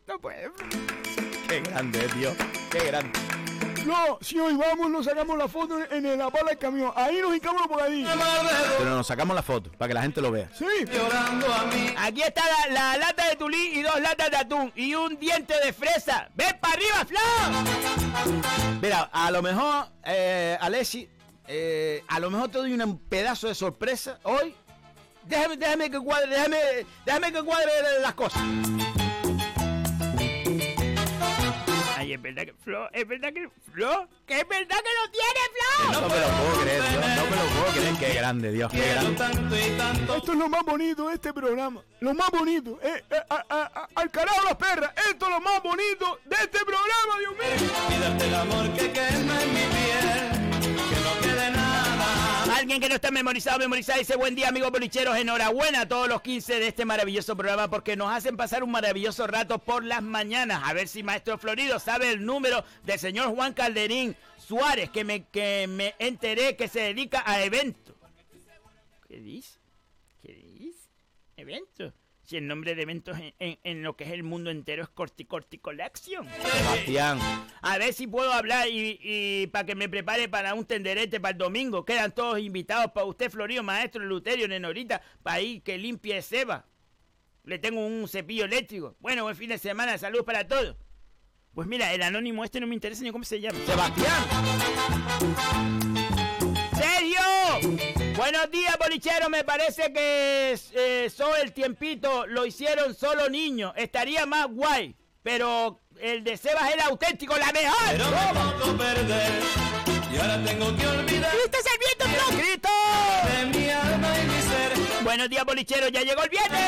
No puede. Qué grande, eh, tío. Qué grande. No, si hoy vamos, nos sacamos la foto en, en la pala del camión. Ahí nos hincamos por ahí. Pero nos sacamos la foto para que la gente lo vea. Sí. Aquí está la, la lata de tulí y dos latas de atún y un diente de fresa. ¡Ven para arriba, Flo! Mira, a lo mejor, eh, Alessi, eh, a lo mejor te doy un pedazo de sorpresa hoy. Déjame, déjame que cuadre, déjame, déjame que cuadre las cosas. Ay, es verdad que Flo, es verdad que Flo, que es verdad que lo tiene Flo. No me lo puedo creer, Dios, no me lo puedo creer. Qué grande, Dios, qué grande. Esto es lo más bonito de este programa. Lo más bonito. Eh, eh, a- a- a- al carajo las perras. Esto es lo más bonito de este programa, Dios mío. Y darte el amor que quema en mi piel, Alguien que no está memorizado, memorizado, dice buen día amigos bolicheros, enhorabuena a todos los 15 de este maravilloso programa porque nos hacen pasar un maravilloso rato por las mañanas. A ver si Maestro Florido sabe el número del señor Juan Calderín Suárez, que me, que me enteré que se dedica a eventos. ¿Qué dice? ¿Qué dice? ¿Eventos? Si el nombre de eventos en, en- en lo que es el mundo entero es Corti Corti Collection. Sebastián. A ver si puedo hablar y, y para que me prepare para un tenderete para el domingo. Quedan todos invitados para usted, Florio, maestro, Luterio, Nenorita, para ir que limpie Seba. Le tengo un cepillo eléctrico. Bueno, buen fin de semana, salud para todos. Pues mira, el anónimo este no me interesa ni cómo se llama. ¡Sergio! Buenos días, bolichero. Me parece que eh, el Tiempito lo hicieron solo niños. Estaría más guay. Pero el de Sebas era auténtico, la mejor. Pero me perder y ahora tengo que olvidar. ¡Cristo Sarmiento, Flo! ¡Cristo! De mi alma y mi ser. Buenos días, bolichero. Ya llegó el viernes.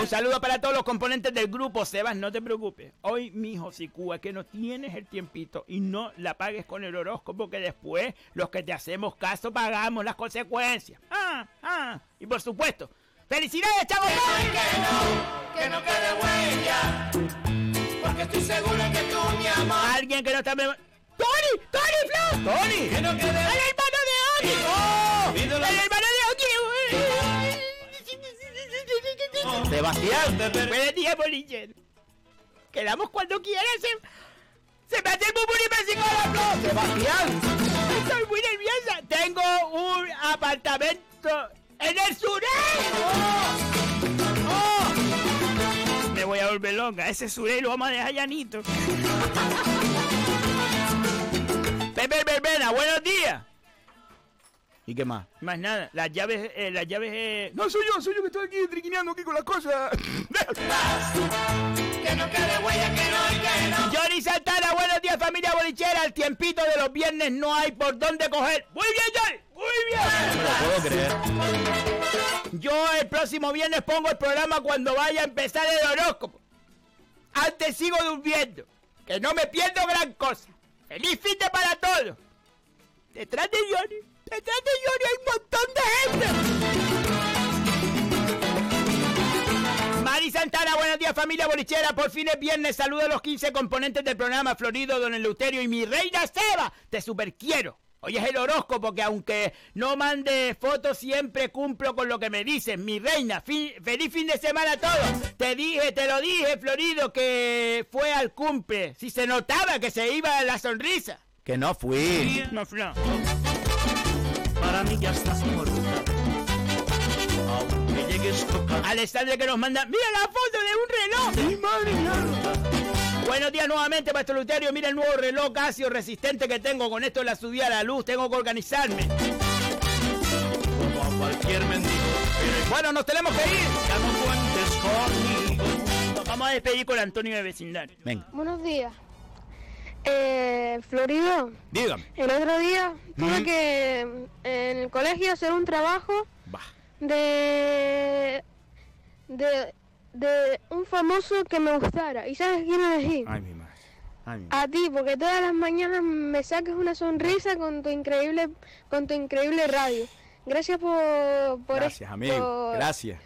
Un saludo para todos los componentes del grupo. Sebas, no te preocupes. Hoy, mijo, si Cuba, que no tienes el tiempito y no la pagues con el horóscopo, que después los que te hacemos caso pagamos las consecuencias. Ah, ah. Y por supuesto, ¡felicidades, chavos! Que no quede huella, porque estoy seguro que tú mi amor. Alguien que no está... ¡Tony! ¡Tony, Flo! ¡Tony! Que no quede ¡El hermano de! ¡Oh! ¡El hermano Sebastián. Buenos días, bolichero. Quedamos cuando quieras. Se, se me hace el y me flor. Sebastián. Estoy muy nerviosa. Tengo un apartamento en el sureste. ¡Oh! Me voy a volver loca. Ese suré lo vamos a dejar llanito. Pepe Verbena, buenos días. ¿Y qué más? Más nada, las llaves, eh, las llaves, eh... No, soy yo, soy yo que estoy aquí triquineando aquí con las cosas. Que no quede huella, que no, que no. Johnny Santana, buenos días familia bolichera. El tiempito de los viernes no hay por dónde coger. Muy bien, Johnny. Muy bien. No lo puedo creer. Yo el próximo viernes pongo el programa cuando vaya a empezar el horóscopo. Antes sigo durmiendo. Que no me pierdo gran cosa. Feliz fin de para todos. Detrás de Johnny, detrás de Johnny hay un montón de gente. Mari Santana, buenos días familia bolichera. Por fin es viernes. Saludo a los 15 componentes del programa Florido, Don Eleuterio y mi reina Seba. Te super quiero. Hoy es el horóscopo que aunque no mande fotos siempre cumplo con lo que me dices, mi reina. Fin- feliz fin de semana a todos. Te dije, te lo dije, Florido, que fue al cumple. Si se notaba que se iba la sonrisa. Que no fui. No, Flo. Para mí ya estás muerta. Aunque llegues tocando. Alexandre que nos manda, mira la foto de un reloj. ¡Mi madre mía! Buenos días nuevamente, Maestro Luterio. Mira el nuevo reloj Casio resistente que tengo. Con esto de la subida a la luz, tengo que organizarme. Como a cualquier mendigo. Bueno, nos tenemos que ir. Ya no cuentes conmigo. Nos vamos a despedir con Antonio de vecindario. Venga, Buenos días. Eh, Florido, dígame. el otro día tuve que en el colegio hacer un trabajo de, de de un famoso que me gustara. ¿Y sabes quién elegí? Ay, mi madre. Ay, mi A ti, porque todas las mañanas me sacas una sonrisa con tu increíble con tu increíble radio. Gracias por por Gracias, amigo. Gracias.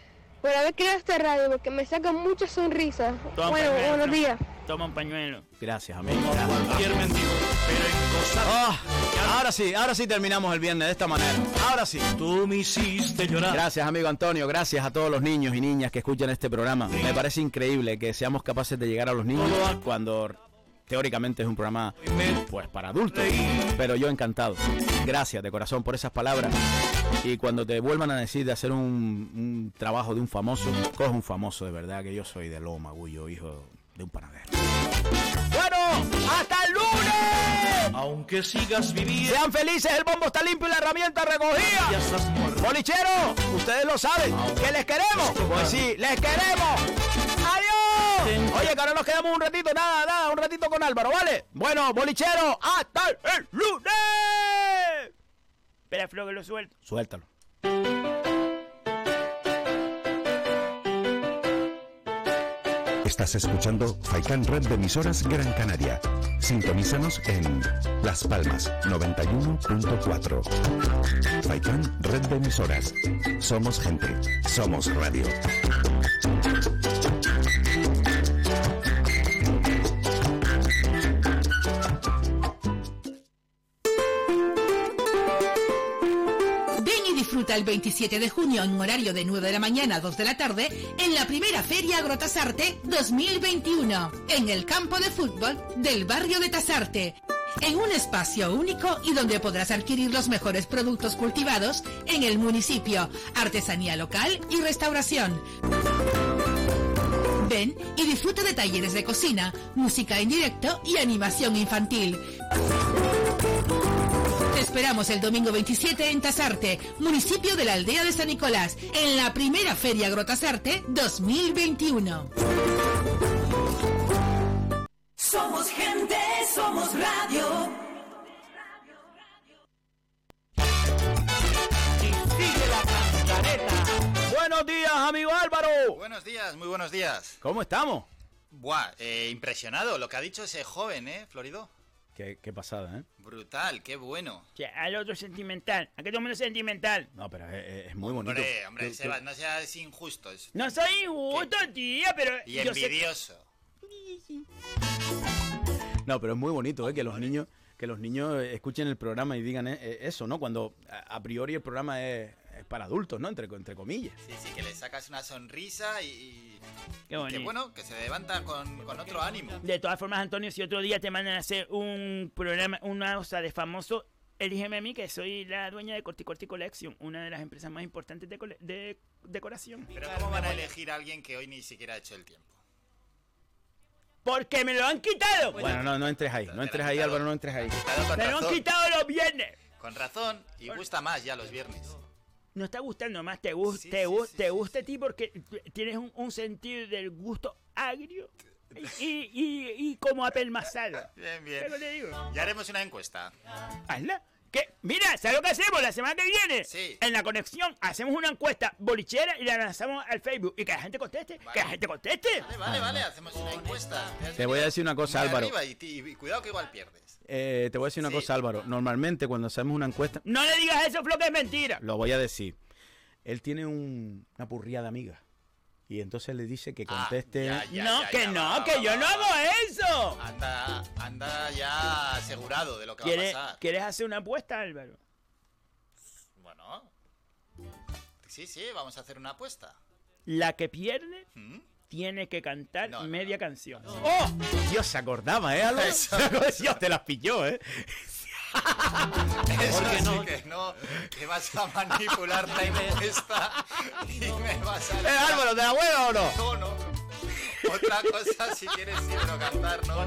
Por haber creado esta radio, porque me saca muchas sonrisas. Toma bueno, pañuelo. buenos días. Toma un pañuelo. Gracias, amigo. Cualquier. Pero en cosas. Ah, ahora sí, ahora sí terminamos el viernes de esta manera. Ahora sí. Tú me hiciste llorar. Gracias, amigo Antonio. Gracias a todos los niños y niñas que escuchan este programa. Me parece increíble que seamos capaces de llegar a los niños cuando teóricamente es un programa pues para adultos. Pero yo encantado. Gracias de corazón por esas palabras. Y cuando te vuelvan a decir de hacer un, un trabajo de un famoso, coge un famoso de verdad, que yo soy de Loma, Gullo, hijo de un panadero. Bueno, hasta el lunes. Aunque sigas viviendo. Sean felices, el bombo está limpio y la herramienta recogida. Ya estás muerto. Bolichero, ustedes lo saben, que les queremos. Pues sí, les queremos. Oye, que ahora nos quedamos un ratito, nada, nada, un ratito con Álvaro, ¿vale? Bueno, bolichero, hasta el lunes. Espera, Flo, que lo suelto. Suéltalo. Estás escuchando Faikan Red de emisoras Gran Canaria. Sintonízanos en Las Palmas 91.4. Faikan Red de emisoras. Somos gente. Somos radio. El 27 de junio en horario de 9 de la mañana a 2 de la tarde en la primera Feria Agrotasarte 2021 en el campo de fútbol del barrio de Tasarte. En un espacio único y donde podrás adquirir los mejores productos cultivados en el municipio, artesanía local y restauración. Ven y disfruta de talleres de cocina, música en directo y animación infantil. Esperamos el domingo 27 en Tasarte, municipio de la aldea de San Nicolás, en la primera Feria Agrotasarte 2021. Somos gente, somos radio. Buenos días, amigo Álvaro. Buenos días, muy buenos días. ¿Cómo estamos? Buah, eh, impresionado lo que ha dicho ese joven, ¿eh, Florido? Qué, qué pasada, ¿eh? Brutal, qué bueno. Che, al otro sentimental. ¿A qué todo el mundo es sentimental? No, pero es, es muy bonito. Hombre, hombre, Sebas, no seas injusto. No soy injusto, tía, pero... Y yo sé- envidioso. No, pero es muy bonito, ¿eh? Que los niños que los niños escuchen el programa y digan eh, eh, eso, ¿no? Cuando a, a priori el programa es, es para adultos, ¿no? Entre, entre comillas. Sí, sí, que le sacas una sonrisa y... y- Qué y bonito. que bueno, que se levanta con, con otro ánimo. De todas formas, Antonio, si otro día te mandan a hacer un programa, una cosa de famoso, elígeme a mí, que soy la dueña de Corti Corti Collection, una de las empresas más importantes de, cole- de decoración. Pero ¿cómo van a elegir a alguien que hoy ni siquiera ha hecho el tiempo? ¡Porque me lo han quitado! Bueno, no, no entres ahí, no entres ahí, Álvaro, no entres ahí. ¡Me lo han quitado los viernes! Con razón, y gusta más ya los viernes. No está gustando más, te, gus- te, gu- te gusta a ti porque tienes un, un sentido del gusto agrio y, y, y como apelmazado. Bien, bien. Ya haremos una encuesta. Hazla. ¿Qué? Mira, ¿sabes lo que hacemos la semana que viene? Sí. En la conexión hacemos una encuesta bolichera y la lanzamos al Facebook. Y que la gente conteste. Que la gente conteste. Vale, vale, vale, hacemos una encuesta. Te voy a decir una cosa, Muy Álvaro. arriba y, y cuidado que igual pierdes. Eh, te voy a decir una cosa, Álvaro. Normalmente cuando hacemos una encuesta, No le digas eso, Flo, que es mentira. lo voy a decir. Él tiene un- una purría de amigas. Y entonces le dice que conteste. Ah, ya, no, ya, que ya, no, va, que va, yo va, no va. hago eso. Anda, anda ya asegurado de lo que va a ¿Quieres, pasar. ¿Quieres hacer una apuesta, Álvaro? Bueno. Sí, sí, vamos a hacer una apuesta. La que pierde ¿Mm? Tiene que cantar media canción. ¡Oh! Dios se acordaba, ¿eh, Álvaro? Eso, Dios te las pilló, ¿eh? Eso sí no- que no, que vas a manipular la encuesta y me vas a... ¡Eh, Álvaro, te la juega o no? No, no, no. Otra cosa si quieres sí, pero cantar, ¿no?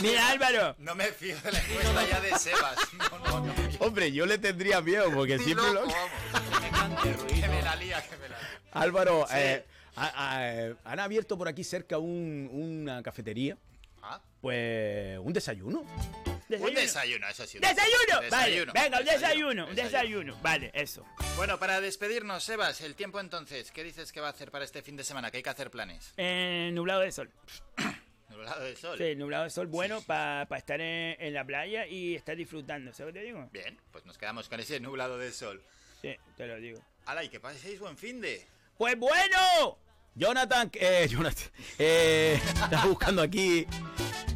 Mira, Álvaro. No me fío de la encuesta ya de Sebas. No, no, no. Hombre, yo le tendría miedo porque Ni siempre lo... loco, vamos. Que me la lía, que me la lía. Álvaro, Sí. eh, a- a- han abierto por aquí cerca un- una cafetería. Ah. Pues un desayuno. Un desayuno, eso sí. un ¡Desayuno! Vale, Desayuno, venga, un desayuno, un desayuno. Vale, eso. Bueno, para despedirnos, Sebas, el tiempo entonces, ¿qué dices que va a hacer para este fin de semana? Que hay que hacer planes. Eh, nublado de sol. Nublado de sol. Sí, nublado de sol bueno para estar en, en la playa y estar disfrutando, ¿sabes lo que te digo? Bien, pues nos quedamos con ese nublado de sol. Sí, te lo digo. Hala, y que paséis buen fin de. ¡Pues bueno! Jonathan, eh, Jonathan, eh, estás buscando aquí.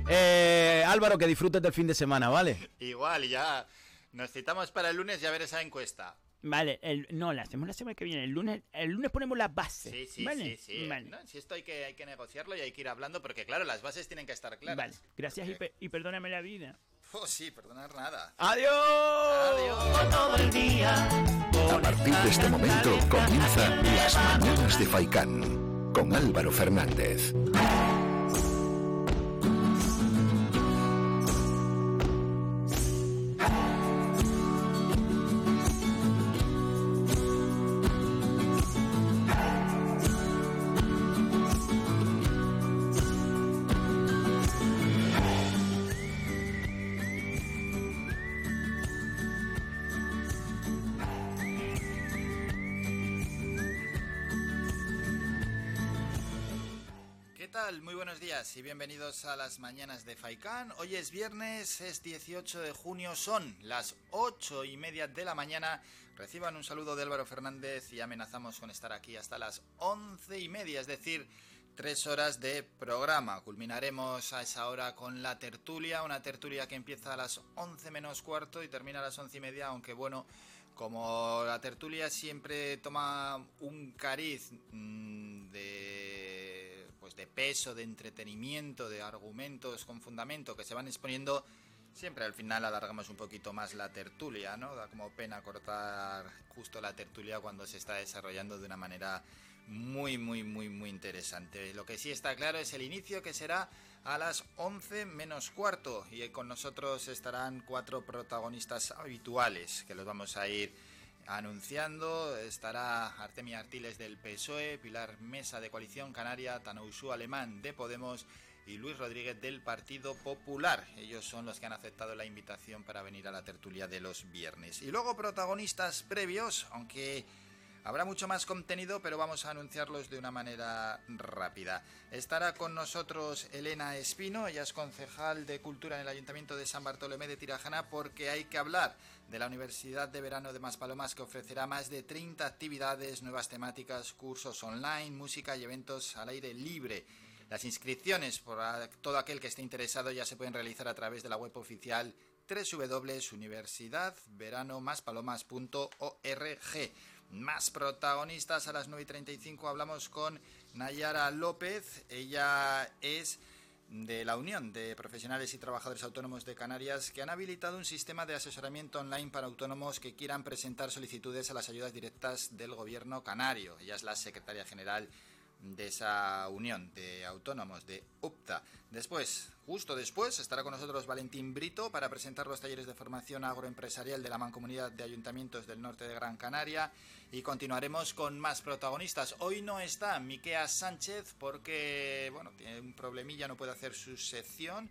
Eh, Álvaro, que disfrutes del fin de semana, ¿vale? Igual, ya nos citamos para el lunes y a ver esa encuesta. Vale, el, no, la hacemos la semana que viene. El lunes, el lunes ponemos las bases. Sí, sí, ¿vale? sí, sí. Vale. No, si esto hay que, hay que negociarlo y hay que ir hablando porque, claro, las bases tienen que estar claras. Vale, gracias y, pe- y perdóname la vida. Oh, sí, perdonar nada. ¡Adiós! Adiós. Todo el día. A partir de este momento comienza Las Mañanas de Faicán con Álvaro Fernández. Y bienvenidos a las mañanas de Faikán. Hoy es viernes, es 18 de junio, son las 8 y media de la mañana. Reciban un saludo de Álvaro Fernández y amenazamos con estar aquí hasta las 11 y media, es decir, tres horas de programa. Culminaremos a esa hora con la tertulia, una tertulia que empieza a las 11 menos cuarto y termina a las 11 y media, aunque bueno, como la tertulia siempre toma un cariz mm, de pues de peso, de entretenimiento, de argumentos con fundamento que se van exponiendo, siempre al final alargamos un poquito más la tertulia, ¿no? Da como pena cortar justo la tertulia cuando se está desarrollando de una manera muy, muy, muy, muy interesante. Lo que sí está claro es el inicio que será a las 11 menos cuarto y con nosotros estarán cuatro protagonistas habituales que los vamos a ir anunciando. Estará Artemia Artiles del PSOE, Pilar Mesa de Coalición Canaria, Tanousu Alemán de Podemos y Luis Rodríguez del Partido Popular. Ellos son los que han aceptado la invitación para venir a la tertulia de los viernes. Y luego protagonistas previos, aunque Habrá mucho más contenido, pero vamos a anunciarlos de una manera rápida. Estará con nosotros Elena Espino, ella es concejal de Cultura en el Ayuntamiento de San Bartolomé de Tirajana, porque hay que hablar de la Universidad de Verano de Maspalomas, que ofrecerá más de 30 actividades, nuevas temáticas, cursos online, música y eventos al aire libre. Las inscripciones por todo aquel que esté interesado ya se pueden realizar a través de la web oficial www.universidadveranomaspalomas.org. Más protagonistas a las 9 y 35 hablamos con Nayara López. Ella es de la Unión de Profesionales y Trabajadores Autónomos de Canarias que han habilitado un sistema de asesoramiento online para autónomos que quieran presentar solicitudes a las ayudas directas del gobierno canario. Ella es la secretaria general esa unión de autónomos de UPTA. Después, justo después, estará con nosotros Valentín Brito para presentar los talleres de formación agroempresarial de la Mancomunidad de Ayuntamientos del Norte de Gran Canaria y continuaremos con más protagonistas. Hoy no está Miquea Sánchez porque, bueno, tiene un problemilla, no puede hacer su sección.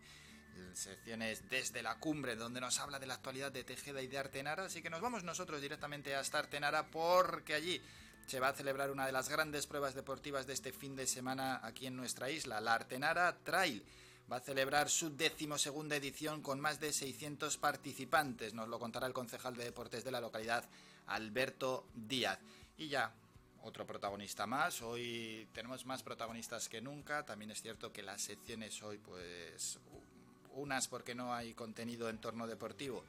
Secciones desde la cumbre donde nos habla de la actualidad de Tejeda y de Artenara, así que nos vamos nosotros directamente hasta Artenara porque allí se va a celebrar una de las grandes pruebas deportivas de este fin de semana aquí en nuestra isla, la Artenara Trail. Va a celebrar su decimosegunda edición con más de 600 participantes. Nos lo contará el concejal de deportes de la localidad, Alberto Díaz. Y ya, otro protagonista más. Hoy tenemos más protagonistas que nunca. También es cierto que las secciones hoy, pues, unas porque no hay contenido en torno deportivo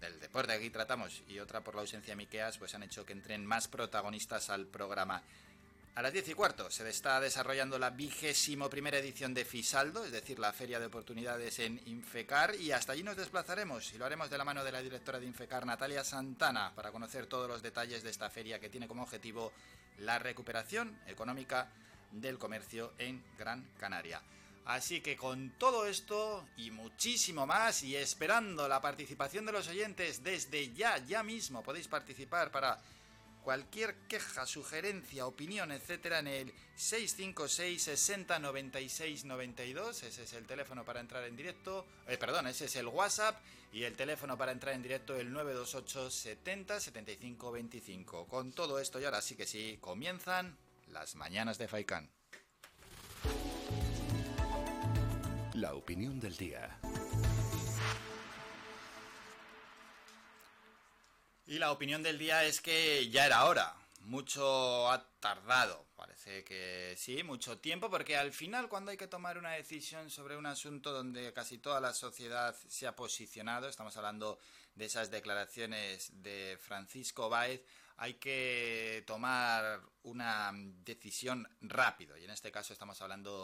del deporte aquí tratamos y otra por la ausencia de Miqueas, pues han hecho que entren más protagonistas al programa. A las 10 y cuarto se está desarrollando la vigésimo primera edición de FISALDO, es decir, la Feria de Oportunidades en Infecar, y hasta allí nos desplazaremos y lo haremos de la mano de la directora de Infecar, Natalia Santana, para conocer todos los detalles de esta feria que tiene como objetivo la recuperación económica del Comercio en Gran Canaria. Así que con todo esto y muchísimo más y esperando la participación de los oyentes desde ya, ya mismo podéis participar para cualquier queja, sugerencia, opinión, etcétera en el 656 60 96 92, ese es el teléfono para entrar en directo, eh, perdón, ese es el WhatsApp y el teléfono para entrar en directo el 928 70 75 25. Con todo esto y ahora sí que sí, comienzan las mañanas de Faikán. La opinión del día. Y la opinión del día es que ya era hora. Mucho ha tardado. Parece que sí, mucho tiempo, porque al final cuando hay que tomar una decisión sobre un asunto donde casi toda la sociedad se ha posicionado, estamos hablando de esas declaraciones de Francisco Báez, hay que tomar una decisión rápido. Y en este caso estamos hablando